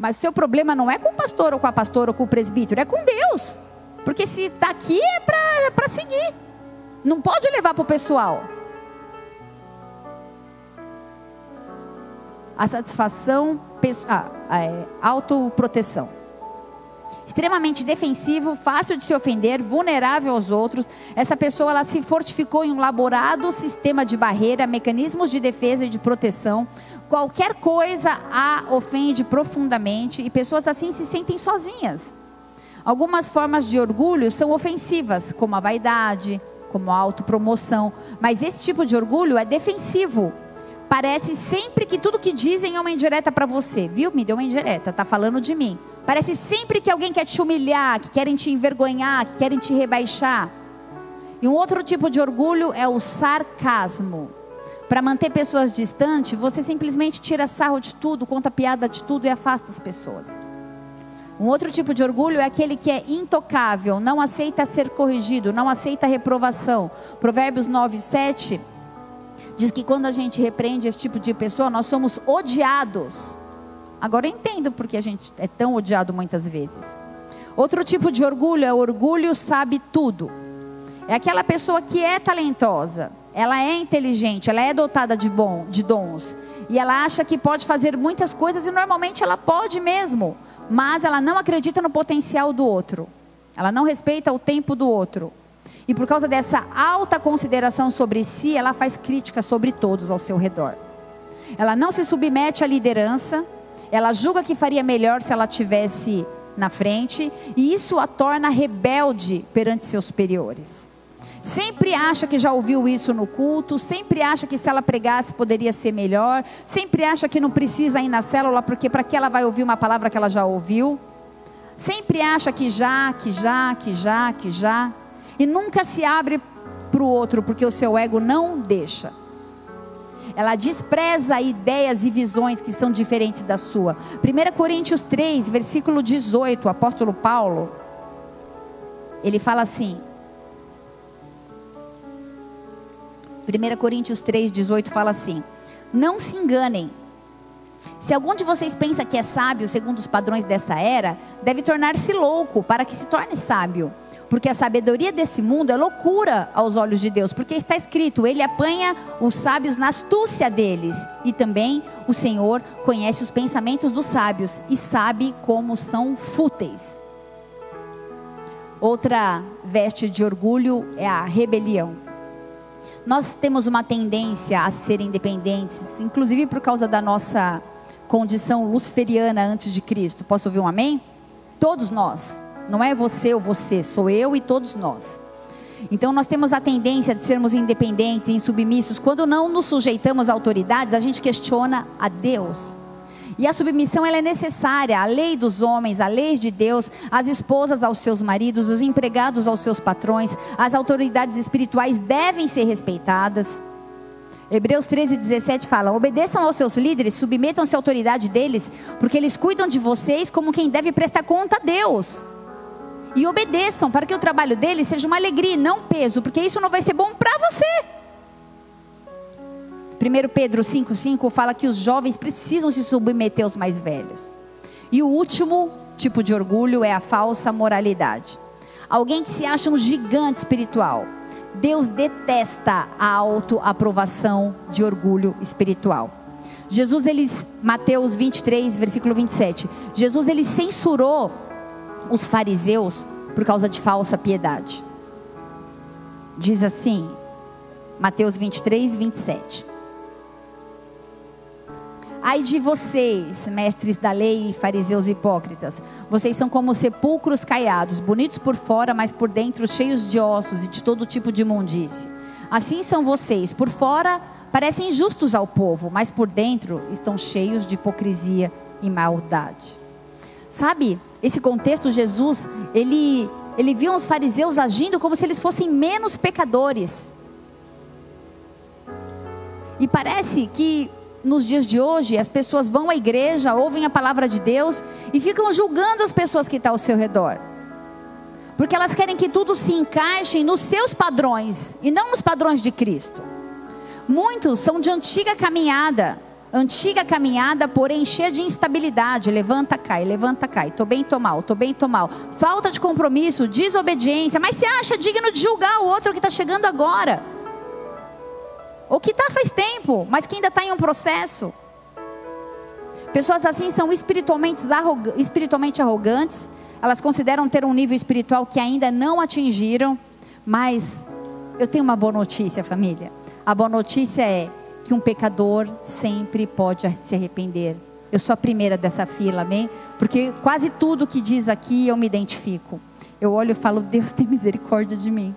Mas o seu problema não é com o pastor ou com a pastora ou com o presbítero, é com Deus. Porque se está aqui é para é seguir. Não pode levar para o pessoal. A satisfação ah, é, autoproteção. Extremamente defensivo, fácil de se ofender, vulnerável aos outros. Essa pessoa ela se fortificou em um elaborado sistema de barreira, mecanismos de defesa e de proteção. Qualquer coisa a ofende profundamente e pessoas assim se sentem sozinhas. Algumas formas de orgulho são ofensivas, como a vaidade, como a autopromoção, mas esse tipo de orgulho é defensivo, Parece sempre que tudo que dizem é uma indireta para você. Viu? Me deu uma indireta, tá falando de mim. Parece sempre que alguém quer te humilhar, que querem te envergonhar, que querem te rebaixar. E um outro tipo de orgulho é o sarcasmo. Para manter pessoas distantes, você simplesmente tira sarro de tudo, conta piada de tudo e afasta as pessoas. Um outro tipo de orgulho é aquele que é intocável, não aceita ser corrigido, não aceita reprovação. Provérbios 9, 7 diz que quando a gente repreende esse tipo de pessoa, nós somos odiados. Agora eu entendo porque a gente é tão odiado muitas vezes. Outro tipo de orgulho é o orgulho sabe tudo. É aquela pessoa que é talentosa, ela é inteligente, ela é dotada de bom, de dons, e ela acha que pode fazer muitas coisas e normalmente ela pode mesmo, mas ela não acredita no potencial do outro. Ela não respeita o tempo do outro. E por causa dessa alta consideração sobre si, ela faz crítica sobre todos ao seu redor. Ela não se submete à liderança, ela julga que faria melhor se ela tivesse na frente, e isso a torna rebelde perante seus superiores. Sempre acha que já ouviu isso no culto, sempre acha que se ela pregasse poderia ser melhor, sempre acha que não precisa ir na célula porque para que ela vai ouvir uma palavra que ela já ouviu. Sempre acha que já, que já, que já, que já e nunca se abre para o outro, porque o seu ego não deixa. Ela despreza ideias e visões que são diferentes da sua. 1 Coríntios 3, versículo 18, o apóstolo Paulo, ele fala assim. 1 Coríntios 3, 18 fala assim: Não se enganem. Se algum de vocês pensa que é sábio segundo os padrões dessa era, deve tornar-se louco para que se torne sábio. Porque a sabedoria desse mundo é loucura aos olhos de Deus, porque está escrito: Ele apanha os sábios na astúcia deles. E também o Senhor conhece os pensamentos dos sábios e sabe como são fúteis. Outra veste de orgulho é a rebelião. Nós temos uma tendência a ser independentes, inclusive por causa da nossa condição luciferiana antes de Cristo. Posso ouvir um amém? Todos nós. Não é você ou você, sou eu e todos nós. Então nós temos a tendência de sermos independentes, insubmissos. Quando não nos sujeitamos a autoridades, a gente questiona a Deus. E a submissão ela é necessária, a lei dos homens, a lei de Deus, as esposas aos seus maridos, os empregados aos seus patrões, as autoridades espirituais devem ser respeitadas. Hebreus 13, 17 fala: obedeçam aos seus líderes, submetam-se à autoridade deles, porque eles cuidam de vocês como quem deve prestar conta a Deus. e obedeçam, para que o trabalho deles seja uma alegria, não peso, porque isso não vai ser bom para você. 1 Pedro 5,5 fala que os jovens precisam se submeter aos mais velhos. E o último tipo de orgulho é a falsa moralidade. Alguém que se acha um gigante espiritual. Deus detesta a autoaprovação de orgulho espiritual. Jesus, ele, Mateus 23, versículo 27. Jesus, ele censurou os fariseus por causa de falsa piedade. Diz assim, Mateus 23, 27. Ai de vocês, mestres da lei e fariseus hipócritas, vocês são como sepulcros caiados, bonitos por fora, mas por dentro cheios de ossos e de todo tipo de imundície. Assim são vocês, por fora parecem justos ao povo, mas por dentro estão cheios de hipocrisia e maldade. Sabe, esse contexto, Jesus, ele, ele viu os fariseus agindo como se eles fossem menos pecadores. E parece que nos dias de hoje, as pessoas vão à igreja, ouvem a palavra de Deus e ficam julgando as pessoas que estão ao seu redor. Porque elas querem que tudo se encaixe nos seus padrões e não nos padrões de Cristo. Muitos são de antiga caminhada, antiga caminhada, porém cheia de instabilidade. Levanta, cai, levanta, cai. Tô bem, tô mal, tô bem, tô mal. Falta de compromisso, desobediência, mas se acha digno de julgar o outro que está chegando agora ou que está faz tempo, mas que ainda está em um processo. Pessoas assim são espiritualmente, espiritualmente arrogantes, elas consideram ter um nível espiritual que ainda não atingiram, mas eu tenho uma boa notícia, família. A boa notícia é que um pecador sempre pode se arrepender. Eu sou a primeira dessa fila, amém? Porque quase tudo que diz aqui eu me identifico. Eu olho e falo, Deus tem misericórdia de mim.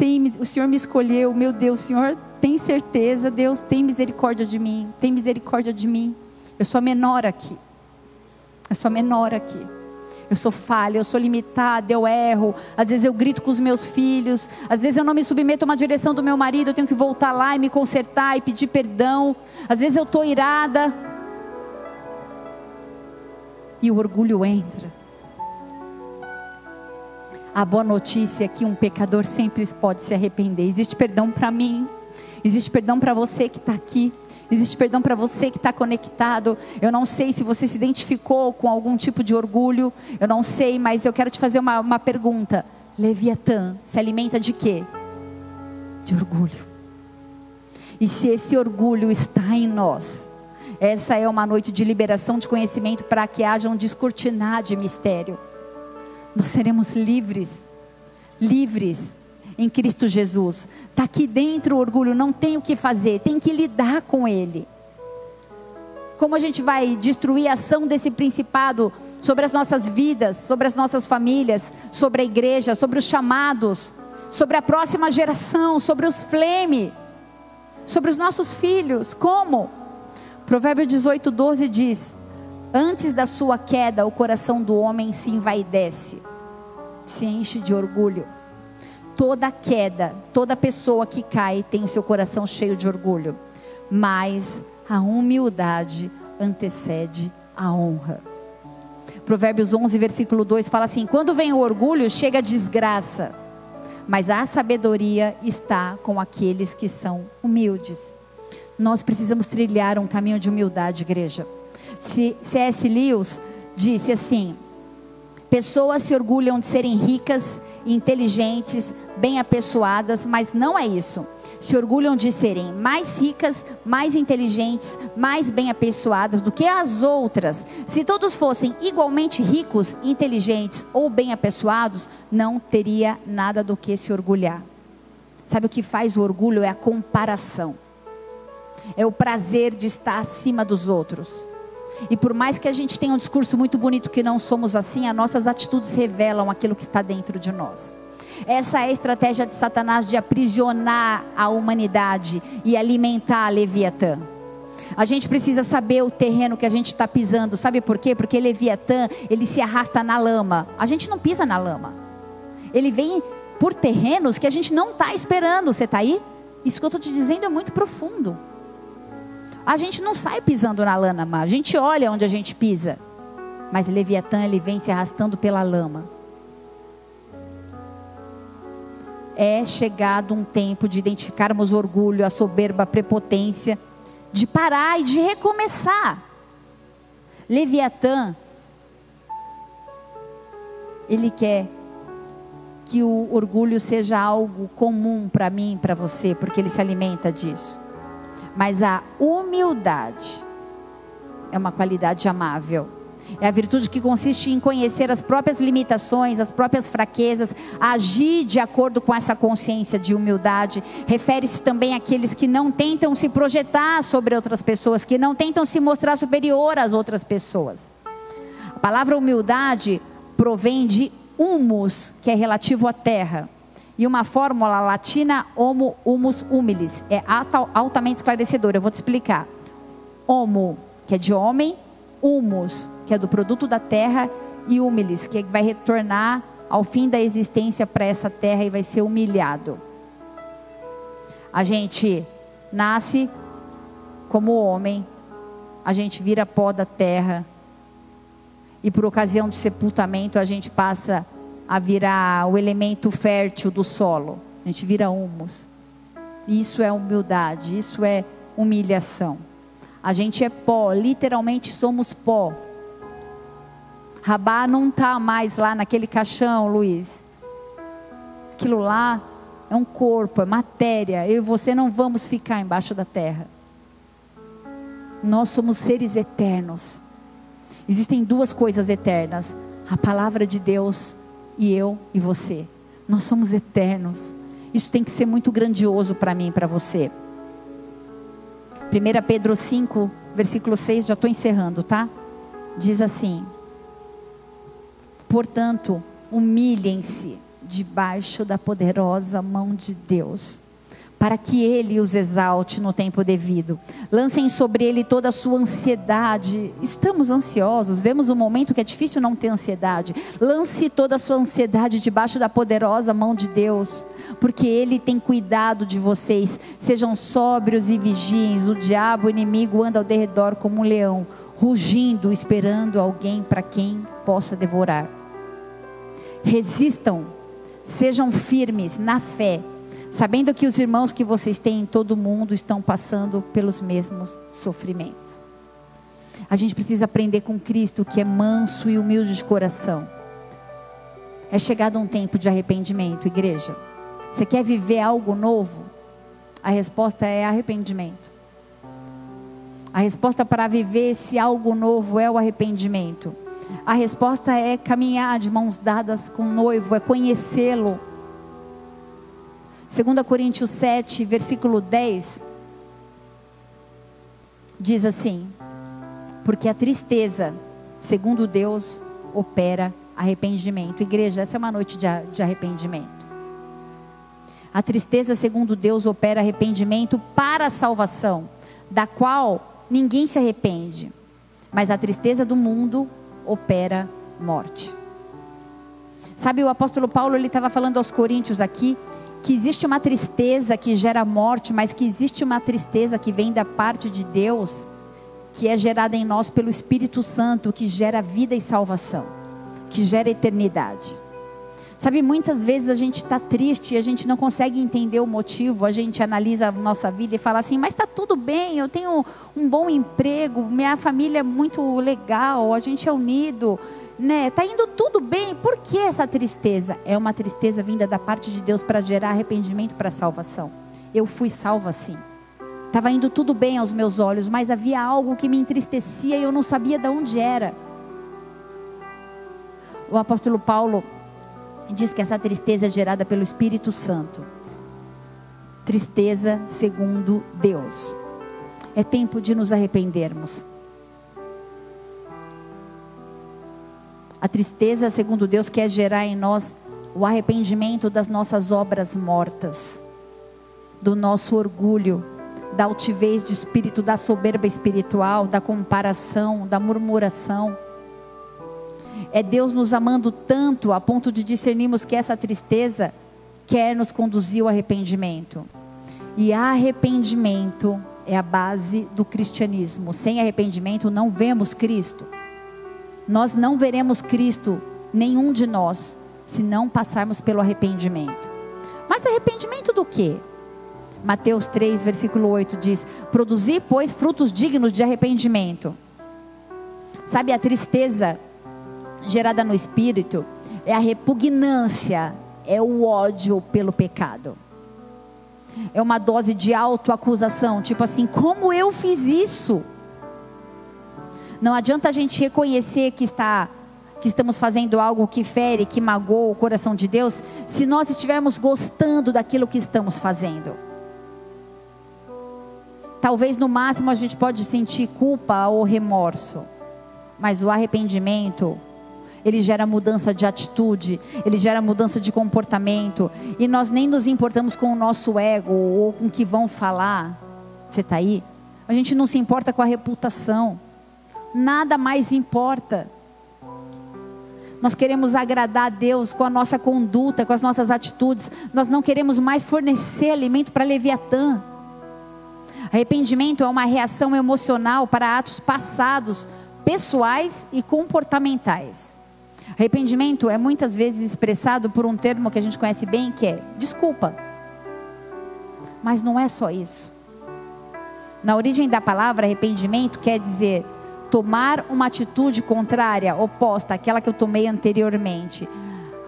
Tem, o Senhor me escolheu, meu Deus, o Senhor tem certeza, Deus tem misericórdia de mim, tem misericórdia de mim. Eu sou a menor aqui. Eu sou a menor aqui. Eu sou falha, eu sou limitada, eu erro. Às vezes eu grito com os meus filhos. Às vezes eu não me submeto a uma direção do meu marido. Eu tenho que voltar lá e me consertar e pedir perdão. Às vezes eu estou irada. E o orgulho entra. A boa notícia é que um pecador sempre pode se arrepender. Existe perdão para mim. Existe perdão para você que está aqui. Existe perdão para você que está conectado. Eu não sei se você se identificou com algum tipo de orgulho. Eu não sei, mas eu quero te fazer uma, uma pergunta. Leviatã se alimenta de quê? De orgulho. E se esse orgulho está em nós, essa é uma noite de liberação de conhecimento para que haja um descortinar de mistério. Nós seremos livres. Livres em Cristo Jesus. Está aqui dentro o orgulho, não tem o que fazer, tem que lidar com ele. Como a gente vai destruir a ação desse principado sobre as nossas vidas, sobre as nossas famílias, sobre a igreja, sobre os chamados, sobre a próxima geração, sobre os fleme, sobre os nossos filhos? Como? Provérbio 18, 12 diz: Antes da sua queda, o coração do homem se envaidece, se enche de orgulho toda queda, toda pessoa que cai tem o seu coração cheio de orgulho, mas a humildade antecede a honra. Provérbios 11, versículo 2 fala assim: Quando vem o orgulho, chega a desgraça, mas a sabedoria está com aqueles que são humildes. Nós precisamos trilhar um caminho de humildade, igreja. C.S. Lewis disse assim: Pessoas se orgulham de serem ricas inteligentes, bem apessoadas, mas não é isso. Se orgulham de serem mais ricas, mais inteligentes, mais bem apessoadas do que as outras. Se todos fossem igualmente ricos, inteligentes ou bem apessoados, não teria nada do que se orgulhar. Sabe o que faz o orgulho? É a comparação. É o prazer de estar acima dos outros. E por mais que a gente tenha um discurso muito bonito que não somos assim, as nossas atitudes revelam aquilo que está dentro de nós. Essa é a estratégia de Satanás de aprisionar a humanidade e alimentar a Leviatã. A gente precisa saber o terreno que a gente está pisando. Sabe por quê? Porque Leviatã, ele se arrasta na lama. A gente não pisa na lama. Ele vem por terrenos que a gente não está esperando. Você está aí? Isso que eu estou te dizendo é muito profundo. A gente não sai pisando na lama, a gente olha onde a gente pisa. Mas Leviatã, ele vem se arrastando pela lama. é chegado um tempo de identificarmos o orgulho, a soberba, a prepotência, de parar e de recomeçar. Leviatã, ele quer que o orgulho seja algo comum para mim, para você, porque ele se alimenta disso. Mas a humildade é uma qualidade amável é a virtude que consiste em conhecer as próprias limitações, as próprias fraquezas, agir de acordo com essa consciência de humildade. Refere-se também àqueles que não tentam se projetar sobre outras pessoas, que não tentam se mostrar superior às outras pessoas. A palavra humildade provém de humus, que é relativo à terra. E uma fórmula latina, homo, humus humilis, é altamente esclarecedora. Eu vou te explicar. Homo, que é de homem, humus, que é do produto da terra, e humilis, que vai retornar ao fim da existência para essa terra e vai ser humilhado. A gente nasce como homem, a gente vira pó da terra, e por ocasião de sepultamento a gente passa a virar o elemento fértil do solo, a gente vira humus. Isso é humildade, isso é humilhação. A gente é pó, literalmente somos pó. Rabá não está mais lá naquele caixão, Luiz. Aquilo lá é um corpo, é matéria. Eu e você não vamos ficar embaixo da terra. Nós somos seres eternos. Existem duas coisas eternas: a palavra de Deus e eu e você. Nós somos eternos. Isso tem que ser muito grandioso para mim e para você. 1 Pedro 5, versículo 6, já estou encerrando, tá? Diz assim: Portanto, humilhem-se debaixo da poderosa mão de Deus, para que Ele os exalte no tempo devido. Lancem sobre Ele toda a sua ansiedade. Estamos ansiosos, vemos um momento que é difícil não ter ansiedade. Lance toda a sua ansiedade debaixo da poderosa mão de Deus, porque Ele tem cuidado de vocês. Sejam sóbrios e vigiem. O diabo, o inimigo, anda ao derredor como um leão, rugindo, esperando alguém para quem possa devorar resistam, sejam firmes na fé, sabendo que os irmãos que vocês têm em todo mundo estão passando pelos mesmos sofrimentos. A gente precisa aprender com Cristo, que é manso e humilde de coração. É chegado um tempo de arrependimento, igreja. Você quer viver algo novo? A resposta é arrependimento. A resposta para viver esse algo novo é o arrependimento. A resposta é caminhar de mãos dadas com o noivo, é conhecê-lo. 2 Coríntios 7, versículo 10, diz assim: Porque a tristeza, segundo Deus, opera arrependimento. Igreja, essa é uma noite de arrependimento. A tristeza, segundo Deus, opera arrependimento para a salvação, da qual ninguém se arrepende. Mas a tristeza do mundo opera morte. Sabe, o apóstolo Paulo ele estava falando aos coríntios aqui que existe uma tristeza que gera morte, mas que existe uma tristeza que vem da parte de Deus, que é gerada em nós pelo Espírito Santo, que gera vida e salvação, que gera eternidade. Sabe, muitas vezes a gente está triste e a gente não consegue entender o motivo, a gente analisa a nossa vida e fala assim, mas está tudo bem, eu tenho um bom emprego, minha família é muito legal, a gente é unido, né? Está indo tudo bem, por que essa tristeza? É uma tristeza vinda da parte de Deus para gerar arrependimento para salvação. Eu fui salva assim. Estava indo tudo bem aos meus olhos, mas havia algo que me entristecia e eu não sabia de onde era. O apóstolo Paulo diz que essa tristeza é gerada pelo Espírito Santo. Tristeza segundo Deus. É tempo de nos arrependermos. A tristeza, segundo Deus, quer gerar em nós o arrependimento das nossas obras mortas, do nosso orgulho, da altivez de espírito, da soberba espiritual, da comparação, da murmuração. É Deus nos amando tanto a ponto de discernirmos que essa tristeza quer nos conduzir ao arrependimento. E arrependimento é a base do cristianismo. Sem arrependimento não vemos Cristo. Nós não veremos Cristo, nenhum de nós, se não passarmos pelo arrependimento. Mas arrependimento do quê? Mateus 3, versículo 8 diz: Produzir, pois, frutos dignos de arrependimento. Sabe, a tristeza gerada no espírito é a repugnância, é o ódio pelo pecado. É uma dose de autoacusação, tipo assim, como eu fiz isso? Não adianta a gente reconhecer que está que estamos fazendo algo que fere, que magoa o coração de Deus, se nós estivermos gostando daquilo que estamos fazendo. Talvez no máximo a gente pode sentir culpa ou remorso, mas o arrependimento, ele gera mudança de atitude, ele gera mudança de comportamento, e nós nem nos importamos com o nosso ego ou com o que vão falar. Você está aí? A gente não se importa com a reputação nada mais importa. Nós queremos agradar a Deus com a nossa conduta, com as nossas atitudes. Nós não queremos mais fornecer alimento para Leviatã. Arrependimento é uma reação emocional para atos passados, pessoais e comportamentais. Arrependimento é muitas vezes expressado por um termo que a gente conhece bem, que é desculpa. Mas não é só isso. Na origem da palavra arrependimento quer dizer tomar uma atitude contrária, oposta àquela que eu tomei anteriormente.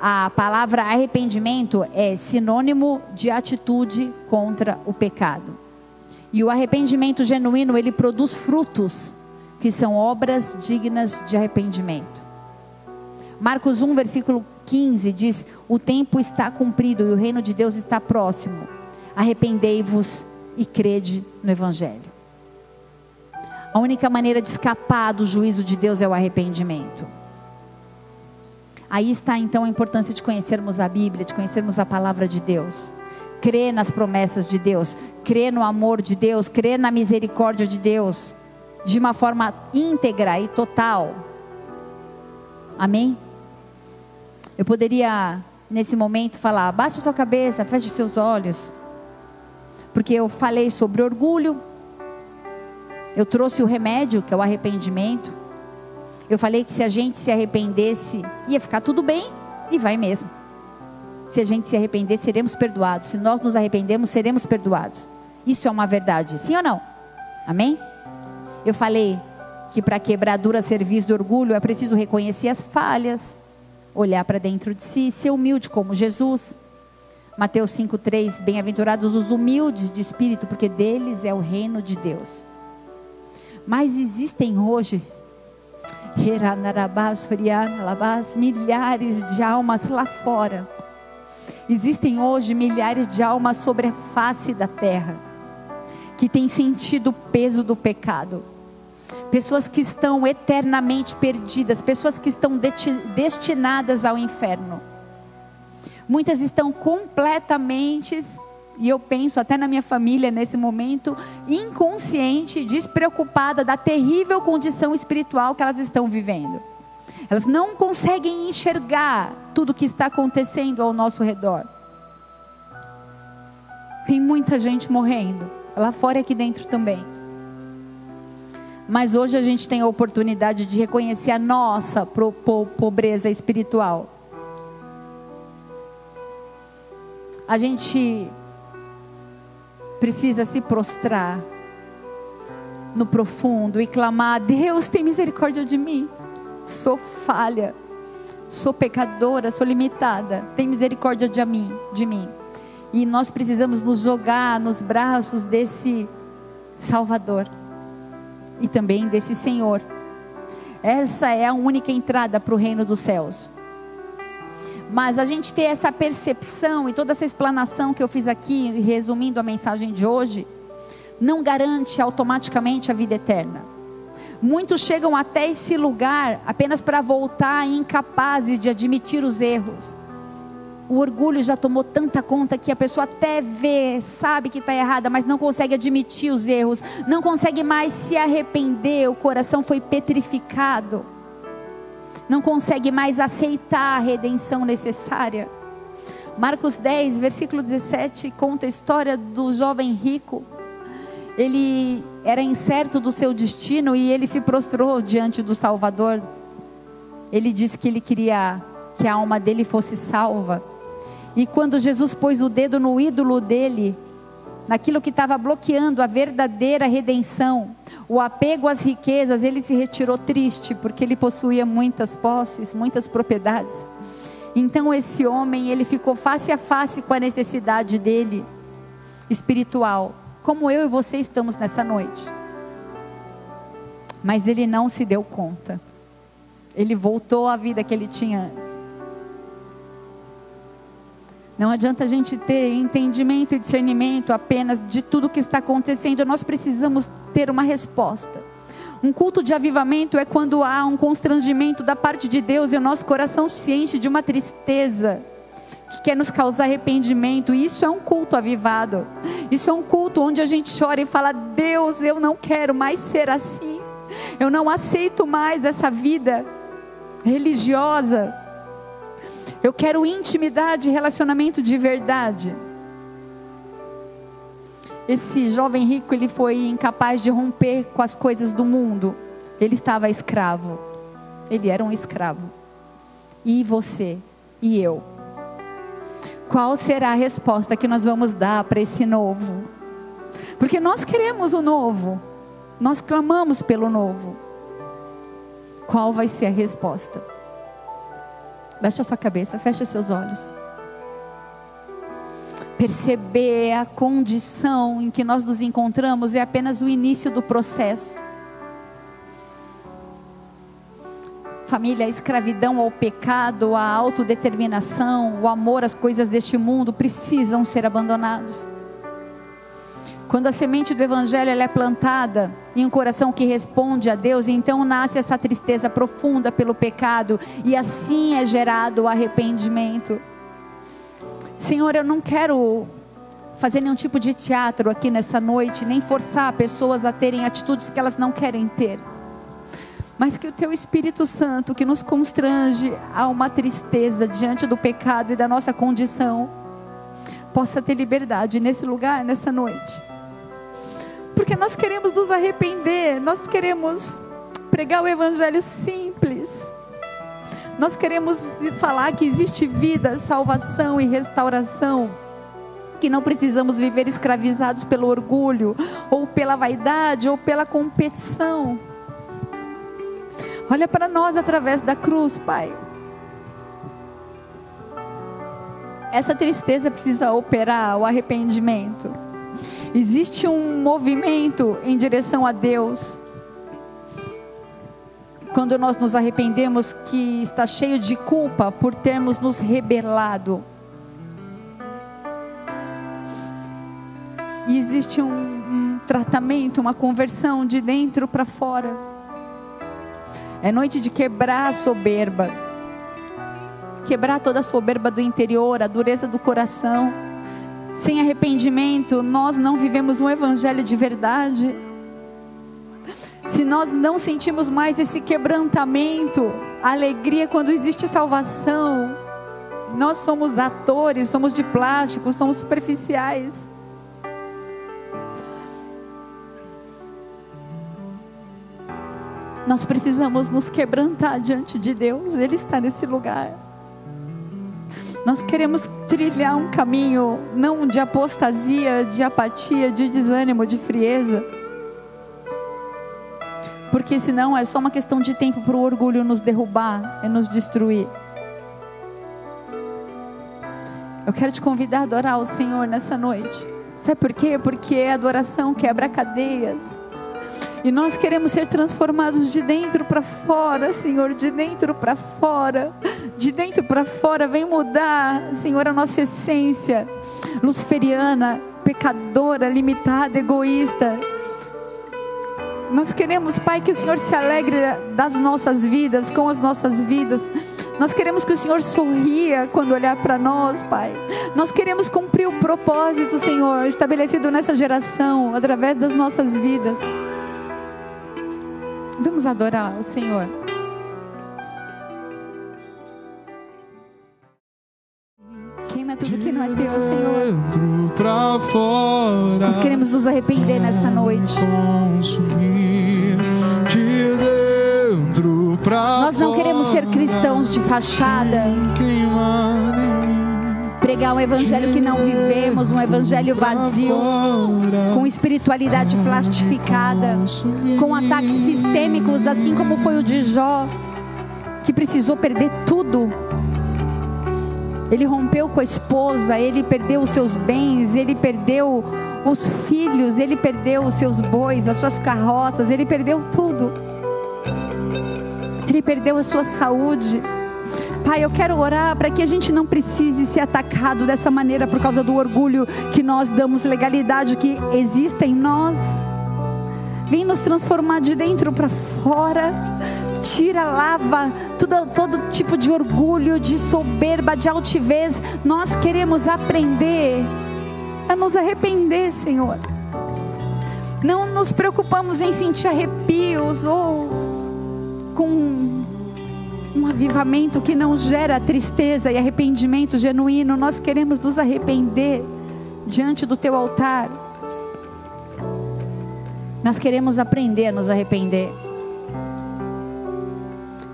A palavra arrependimento é sinônimo de atitude contra o pecado. E o arrependimento genuíno, ele produz frutos, que são obras dignas de arrependimento. Marcos 1, versículo 15 diz: O tempo está cumprido e o reino de Deus está próximo. Arrependei-vos e crede no Evangelho. A única maneira de escapar do juízo de Deus é o arrependimento. Aí está então a importância de conhecermos a Bíblia, de conhecermos a palavra de Deus. Crer nas promessas de Deus, crer no amor de Deus, crer na misericórdia de Deus, de uma forma íntegra e total. Amém? Eu poderia, nesse momento, falar: baixe sua cabeça, feche seus olhos. Porque eu falei sobre orgulho, eu trouxe o remédio, que é o arrependimento. Eu falei que se a gente se arrependesse, ia ficar tudo bem, e vai mesmo. Se a gente se arrepender, seremos perdoados. Se nós nos arrependemos, seremos perdoados. Isso é uma verdade, sim ou não? Amém? Eu falei que para quebrar dura serviço do orgulho é preciso reconhecer as falhas, olhar para dentro de si, ser humilde como Jesus. Mateus 5,3: Bem-aventurados os humildes de espírito, porque deles é o reino de Deus. Mas existem hoje milhares de almas lá fora. Existem hoje milhares de almas sobre a face da terra que têm sentido o peso do pecado. Pessoas que estão eternamente perdidas, pessoas que estão destinadas ao inferno. Muitas estão completamente e eu penso até na minha família nesse momento, inconsciente, despreocupada da terrível condição espiritual que elas estão vivendo. Elas não conseguem enxergar tudo o que está acontecendo ao nosso redor. Tem muita gente morrendo, lá fora e aqui dentro também. Mas hoje a gente tem a oportunidade de reconhecer a nossa pobreza espiritual. A gente precisa se prostrar no profundo e clamar: Deus, tem misericórdia de mim. Sou falha, sou pecadora, sou limitada. Tem misericórdia de mim, de mim. E nós precisamos nos jogar nos braços desse Salvador e também desse Senhor. Essa é a única entrada para o reino dos céus. Mas a gente ter essa percepção e toda essa explanação que eu fiz aqui, resumindo a mensagem de hoje, não garante automaticamente a vida eterna. Muitos chegam até esse lugar apenas para voltar incapazes de admitir os erros. O orgulho já tomou tanta conta que a pessoa até vê, sabe que está errada, mas não consegue admitir os erros, não consegue mais se arrepender, o coração foi petrificado não consegue mais aceitar a redenção necessária. Marcos 10, versículo 17, conta a história do jovem rico. Ele era incerto do seu destino e ele se prostrou diante do Salvador. Ele disse que ele queria que a alma dele fosse salva. E quando Jesus pôs o dedo no ídolo dele, naquilo que estava bloqueando a verdadeira redenção, o apego às riquezas, ele se retirou triste, porque ele possuía muitas posses, muitas propriedades. Então esse homem, ele ficou face a face com a necessidade dele espiritual, como eu e você estamos nessa noite. Mas ele não se deu conta. Ele voltou à vida que ele tinha antes. Não adianta a gente ter entendimento e discernimento apenas de tudo que está acontecendo, nós precisamos ter uma resposta. Um culto de avivamento é quando há um constrangimento da parte de Deus e o nosso coração se enche de uma tristeza que quer nos causar arrependimento. Isso é um culto avivado. Isso é um culto onde a gente chora e fala: Deus, eu não quero mais ser assim. Eu não aceito mais essa vida religiosa. Eu quero intimidade, relacionamento de verdade. Esse jovem rico, ele foi incapaz de romper com as coisas do mundo. Ele estava escravo. Ele era um escravo. E você e eu? Qual será a resposta que nós vamos dar para esse novo? Porque nós queremos o novo. Nós clamamos pelo novo. Qual vai ser a resposta? Baixe a sua cabeça, feche seus olhos. Perceber a condição em que nós nos encontramos é apenas o início do processo. Família, a escravidão ao pecado, a autodeterminação, o amor às coisas deste mundo precisam ser abandonados. Quando a semente do Evangelho é plantada em um coração que responde a Deus, então nasce essa tristeza profunda pelo pecado e assim é gerado o arrependimento. Senhor, eu não quero fazer nenhum tipo de teatro aqui nessa noite, nem forçar pessoas a terem atitudes que elas não querem ter. Mas que o teu Espírito Santo, que nos constrange a uma tristeza diante do pecado e da nossa condição, possa ter liberdade nesse lugar, nessa noite porque nós queremos nos arrepender, nós queremos pregar o evangelho simples. Nós queremos falar que existe vida, salvação e restauração. Que não precisamos viver escravizados pelo orgulho, ou pela vaidade, ou pela competição. Olha para nós através da cruz, Pai. Essa tristeza precisa operar o arrependimento. Existe um movimento em direção a Deus. Quando nós nos arrependemos, que está cheio de culpa por termos nos rebelado. E existe um, um tratamento, uma conversão de dentro para fora. É noite de quebrar a soberba. Quebrar toda a soberba do interior, a dureza do coração sem arrependimento, nós não vivemos um evangelho de verdade. Se nós não sentimos mais esse quebrantamento, alegria quando existe salvação, nós somos atores, somos de plástico, somos superficiais. Nós precisamos nos quebrantar diante de Deus, Ele está nesse lugar. Nós queremos trilhar um caminho não de apostasia, de apatia, de desânimo, de frieza. Porque senão é só uma questão de tempo para o orgulho nos derrubar e nos destruir. Eu quero te convidar a adorar o Senhor nessa noite. Sabe por quê? Porque a adoração quebra cadeias. E nós queremos ser transformados de dentro para fora, Senhor, de dentro para fora. De dentro para fora, vem mudar, Senhor, a nossa essência luciferiana, pecadora, limitada, egoísta. Nós queremos, Pai, que o Senhor se alegre das nossas vidas, com as nossas vidas. Nós queremos que o Senhor sorria quando olhar para nós, Pai. Nós queremos cumprir o propósito, Senhor, estabelecido nessa geração, através das nossas vidas. Vamos adorar o Senhor. Queima tudo que não é teu, Senhor. Pra fora, Nós queremos nos arrepender nessa noite. consumir de dentro pra Nós não queremos ser cristãos de fachada. queimar. Pregar um evangelho que não vivemos, um evangelho vazio, com espiritualidade plastificada, com ataques sistêmicos, assim como foi o de Jó, que precisou perder tudo. Ele rompeu com a esposa, ele perdeu os seus bens, ele perdeu os filhos, ele perdeu os seus bois, as suas carroças, ele perdeu tudo. Ele perdeu a sua saúde. Pai, eu quero orar para que a gente não precise ser atacado dessa maneira por causa do orgulho que nós damos legalidade que existe em nós. Vem nos transformar de dentro para fora. Tira, lava todo, todo tipo de orgulho, de soberba, de altivez. Nós queremos aprender a nos arrepender, Senhor. Não nos preocupamos em sentir arrepios ou com um avivamento que não gera tristeza e arrependimento genuíno. Nós queremos nos arrepender diante do teu altar. Nós queremos aprender a nos arrepender.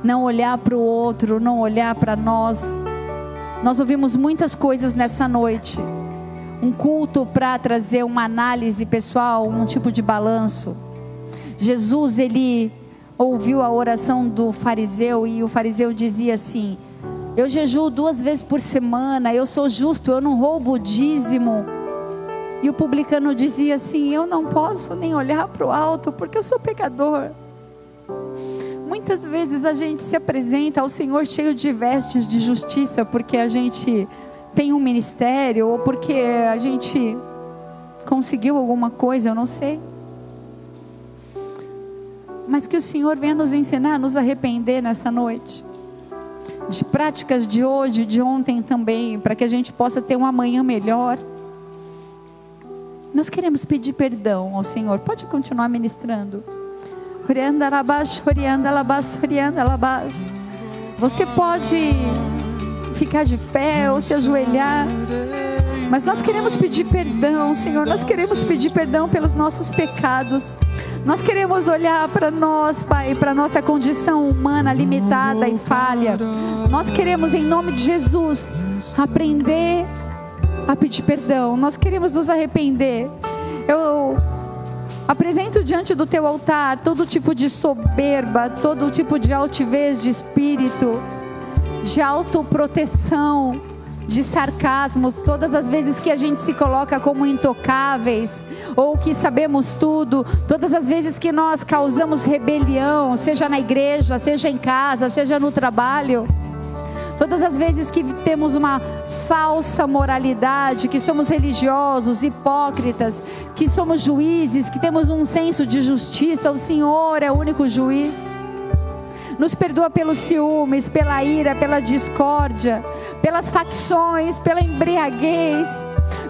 Não olhar para o outro, não olhar para nós. Nós ouvimos muitas coisas nessa noite. Um culto para trazer uma análise pessoal, um tipo de balanço. Jesus, ele ouviu a oração do fariseu e o fariseu dizia assim: Eu jejuo duas vezes por semana, eu sou justo, eu não roubo o dízimo. E o publicano dizia assim: Eu não posso nem olhar para o alto porque eu sou pecador. Muitas vezes a gente se apresenta ao Senhor cheio de vestes de justiça porque a gente tem um ministério ou porque a gente conseguiu alguma coisa, eu não sei mas que o Senhor venha nos ensinar a nos arrepender nessa noite. De práticas de hoje, de ontem também, para que a gente possa ter um amanhã melhor. Nós queremos pedir perdão ao Senhor. Pode continuar ministrando. Você pode ficar de pé ou se ajoelhar. Mas nós queremos pedir perdão, Senhor. Nós queremos pedir perdão pelos nossos pecados. Nós queremos olhar para nós, Pai, para nossa condição humana limitada e falha. Nós queremos, em nome de Jesus, aprender a pedir perdão. Nós queremos nos arrepender. Eu apresento diante do teu altar todo tipo de soberba, todo tipo de altivez de espírito, de autoproteção de sarcasmos, todas as vezes que a gente se coloca como intocáveis, ou que sabemos tudo, todas as vezes que nós causamos rebelião, seja na igreja, seja em casa, seja no trabalho, todas as vezes que temos uma falsa moralidade, que somos religiosos, hipócritas, que somos juízes, que temos um senso de justiça, o Senhor é o único juiz. Nos perdoa pelos ciúmes, pela ira, pela discórdia, pelas facções, pela embriaguez,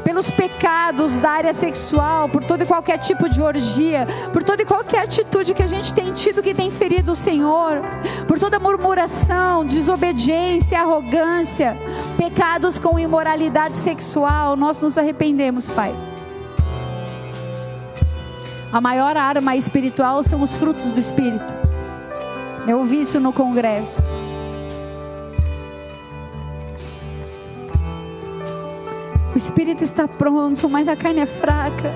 pelos pecados da área sexual, por todo e qualquer tipo de orgia, por toda e qualquer atitude que a gente tem tido que tem ferido o Senhor, por toda murmuração, desobediência, arrogância, pecados com imoralidade sexual, nós nos arrependemos, Pai. A maior arma espiritual são os frutos do Espírito. Eu ouvi isso no congresso. O espírito está pronto, mas a carne é fraca.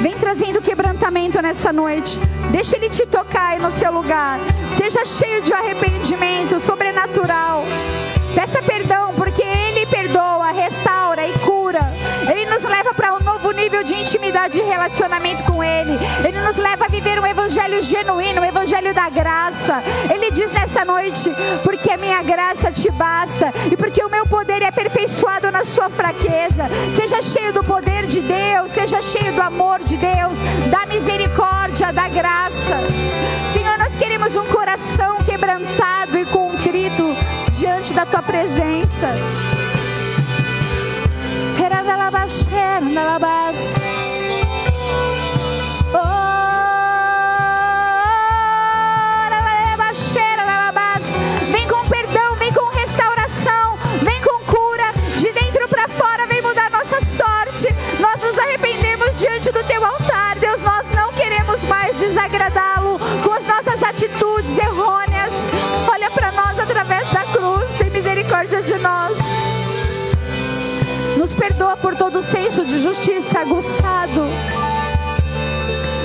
Vem trazendo quebrantamento nessa noite. Deixa Ele te tocar no seu lugar. Seja cheio de arrependimento sobrenatural. Peça perdão, porque Ele perdoa, restaura e. Ele nos leva para um novo nível de intimidade e relacionamento com Ele. Ele nos leva a viver um evangelho genuíno, um evangelho da graça. Ele diz nessa noite: porque a minha graça te basta e porque o meu poder é aperfeiçoado na sua fraqueza. Seja cheio do poder de Deus, seja cheio do amor de Deus, da misericórdia, da graça. Senhor, nós queremos um coração quebrantado e contrito diante da tua presença. Vem por todo o senso de justiça aguçado.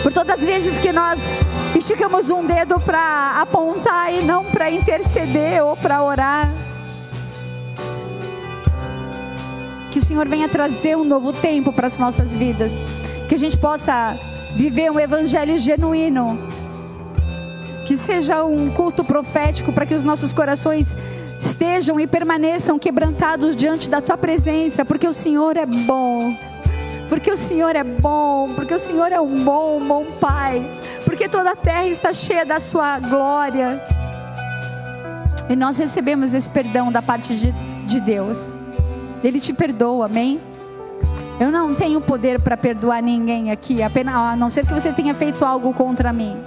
Por todas as vezes que nós esticamos um dedo para apontar e não para interceder ou para orar. Que o Senhor venha trazer um novo tempo para as nossas vidas. Que a gente possa viver um evangelho genuíno. Que seja um culto profético para que os nossos corações estejam e permaneçam quebrantados diante da tua presença, porque o Senhor é bom. Porque o Senhor é bom, porque o Senhor é um bom, bom Pai, porque toda a terra está cheia da sua glória. E nós recebemos esse perdão da parte de, de Deus. Ele te perdoa, amém? Eu não tenho poder para perdoar ninguém aqui, apenas, a não ser que você tenha feito algo contra mim.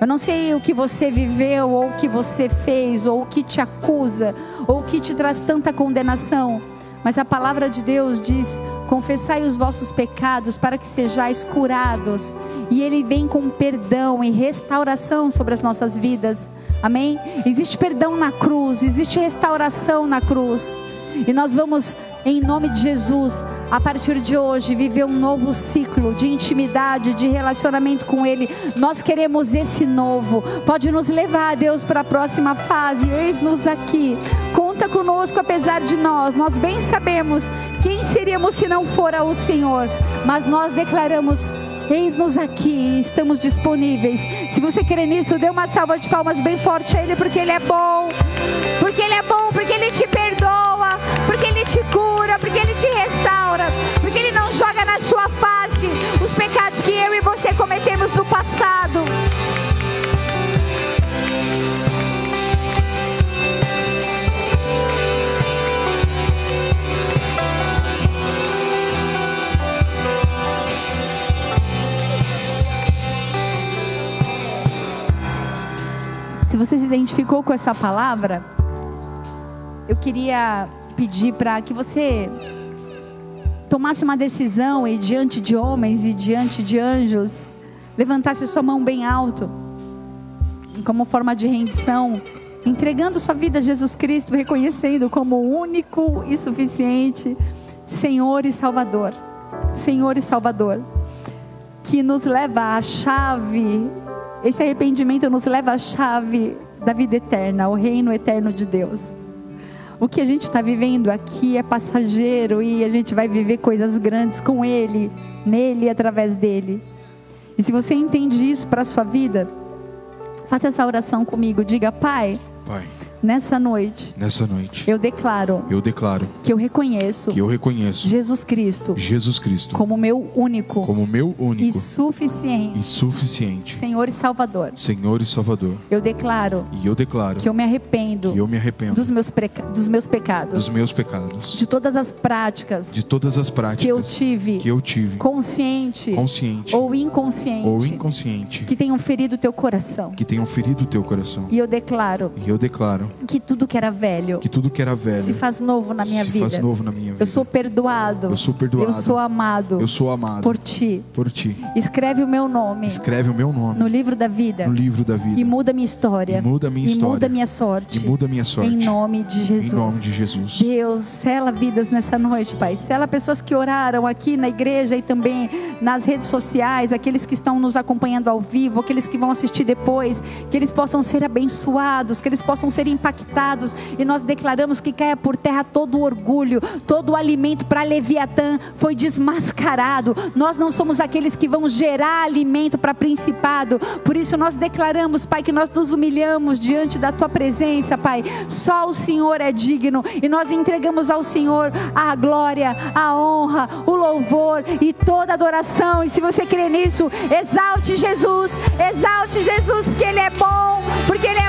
Eu não sei o que você viveu, ou o que você fez, ou o que te acusa, ou o que te traz tanta condenação. Mas a palavra de Deus diz: confessai os vossos pecados para que sejais curados. E Ele vem com perdão e restauração sobre as nossas vidas. Amém? Existe perdão na cruz, existe restauração na cruz. E nós vamos, em nome de Jesus, a partir de hoje, viver um novo ciclo de intimidade, de relacionamento com Ele. Nós queremos esse novo. Pode nos levar, Deus, para a próxima fase. Eis-nos aqui. Conta conosco, apesar de nós. Nós bem sabemos quem seríamos se não fora o Senhor. Mas nós declaramos. Eis-nos aqui, estamos disponíveis. Se você crê nisso, dê uma salva de palmas bem forte a Ele, porque Ele é bom. Porque Ele é bom, porque Ele te perdoa, porque Ele te cura, porque Ele te restaura, porque Ele não joga na sua face os pecados que eu e você cometemos identificou com essa palavra, eu queria pedir para que você tomasse uma decisão e diante de homens e diante de anjos, levantasse sua mão bem alto, como forma de rendição, entregando sua vida a Jesus Cristo, reconhecendo como único e suficiente Senhor e Salvador. Senhor e Salvador, que nos leva à chave, esse arrependimento nos leva à chave da vida eterna, ao reino eterno de Deus. O que a gente está vivendo aqui é passageiro e a gente vai viver coisas grandes com Ele, nele e através dele. E se você entende isso para a sua vida, faça essa oração comigo. Diga, Pai, Pai, nessa noite, nessa noite, eu declaro eu declaro que eu reconheço que eu reconheço Jesus Cristo Jesus Cristo como meu único como meu e único suficiente e suficiente Senhor e Salvador. Senhor e Salvador. Eu declaro E eu declaro que eu me arrependo que eu me arrependo dos meus, dos meus pecados, dos meus pecados, de todas as práticas de todas as práticas que eu tive, que eu tive, consciente consciente ou inconsciente, ou inconsciente, que tenham ferido o teu coração. que tenham ferido o teu coração. E eu declaro E eu declaro que tudo que era velho que tudo que era velho se faz novo na minha se vida. faz novo na minha vida. Eu sou perdoado. Eu sou perdoado. Eu sou amado Eu sou amado por ti. por ti. Escreve o meu nome Escreve o meu nome no livro da vida no livro da vida e muda minha história. E muda a minha E história. muda a minha sorte. e muda a minha sorte. Em nome de Jesus. Em nome de Jesus. Deus, sela vidas nessa noite, Pai. Sela pessoas que oraram aqui na igreja e também nas redes sociais, aqueles que estão nos acompanhando ao vivo, aqueles que vão assistir depois, que eles possam ser abençoados, que eles possam ser impactados. E nós declaramos que caia por terra todo o orgulho, todo o alimento para Leviatã foi desmascarado. Nós não somos aqueles que vão gerar alimento para principado. Por isso nós declaramos, Pai, que nós nos humilhamos diante da tua presença, Pai. Só o Senhor é digno e nós entregamos ao Senhor a glória, a honra, o louvor e toda adoração. E se você crê nisso, exalte Jesus, exalte Jesus, porque Ele é bom, porque Ele é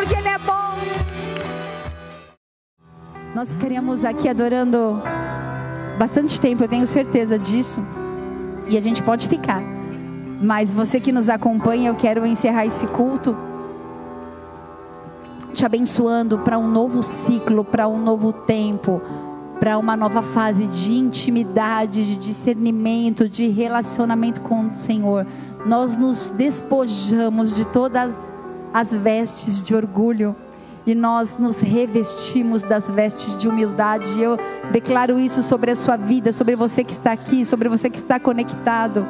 porque Ele é bom. Nós ficaríamos aqui adorando bastante tempo, eu tenho certeza disso. E a gente pode ficar. Mas você que nos acompanha, eu quero encerrar esse culto te abençoando para um novo ciclo, para um novo tempo, para uma nova fase de intimidade, de discernimento, de relacionamento com o Senhor. Nós nos despojamos de todas as vestes de orgulho e nós nos revestimos das vestes de humildade. Eu declaro isso sobre a sua vida, sobre você que está aqui, sobre você que está conectado.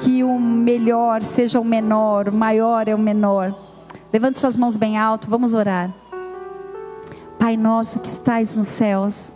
Que o melhor seja o menor, o maior é o menor. Levante suas mãos bem alto, vamos orar. Pai nosso que estais nos céus,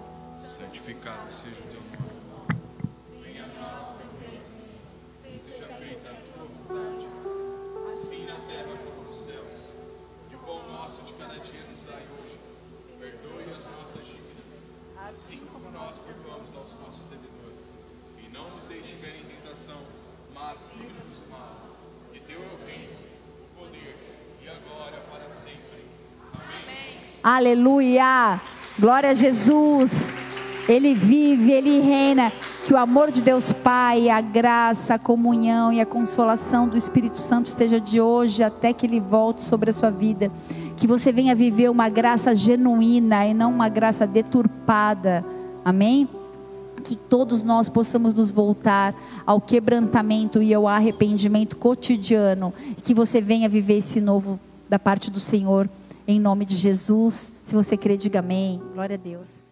Aleluia! Glória a Jesus! Ele vive, ele reina. Que o amor de Deus Pai, a graça, a comunhão e a consolação do Espírito Santo esteja de hoje até que ele volte sobre a sua vida. Que você venha viver uma graça genuína e não uma graça deturpada. Amém? que todos nós possamos nos voltar ao quebrantamento e ao arrependimento cotidiano, que você venha viver esse novo da parte do Senhor, em nome de Jesus. Se você crê, diga amém. Glória a Deus.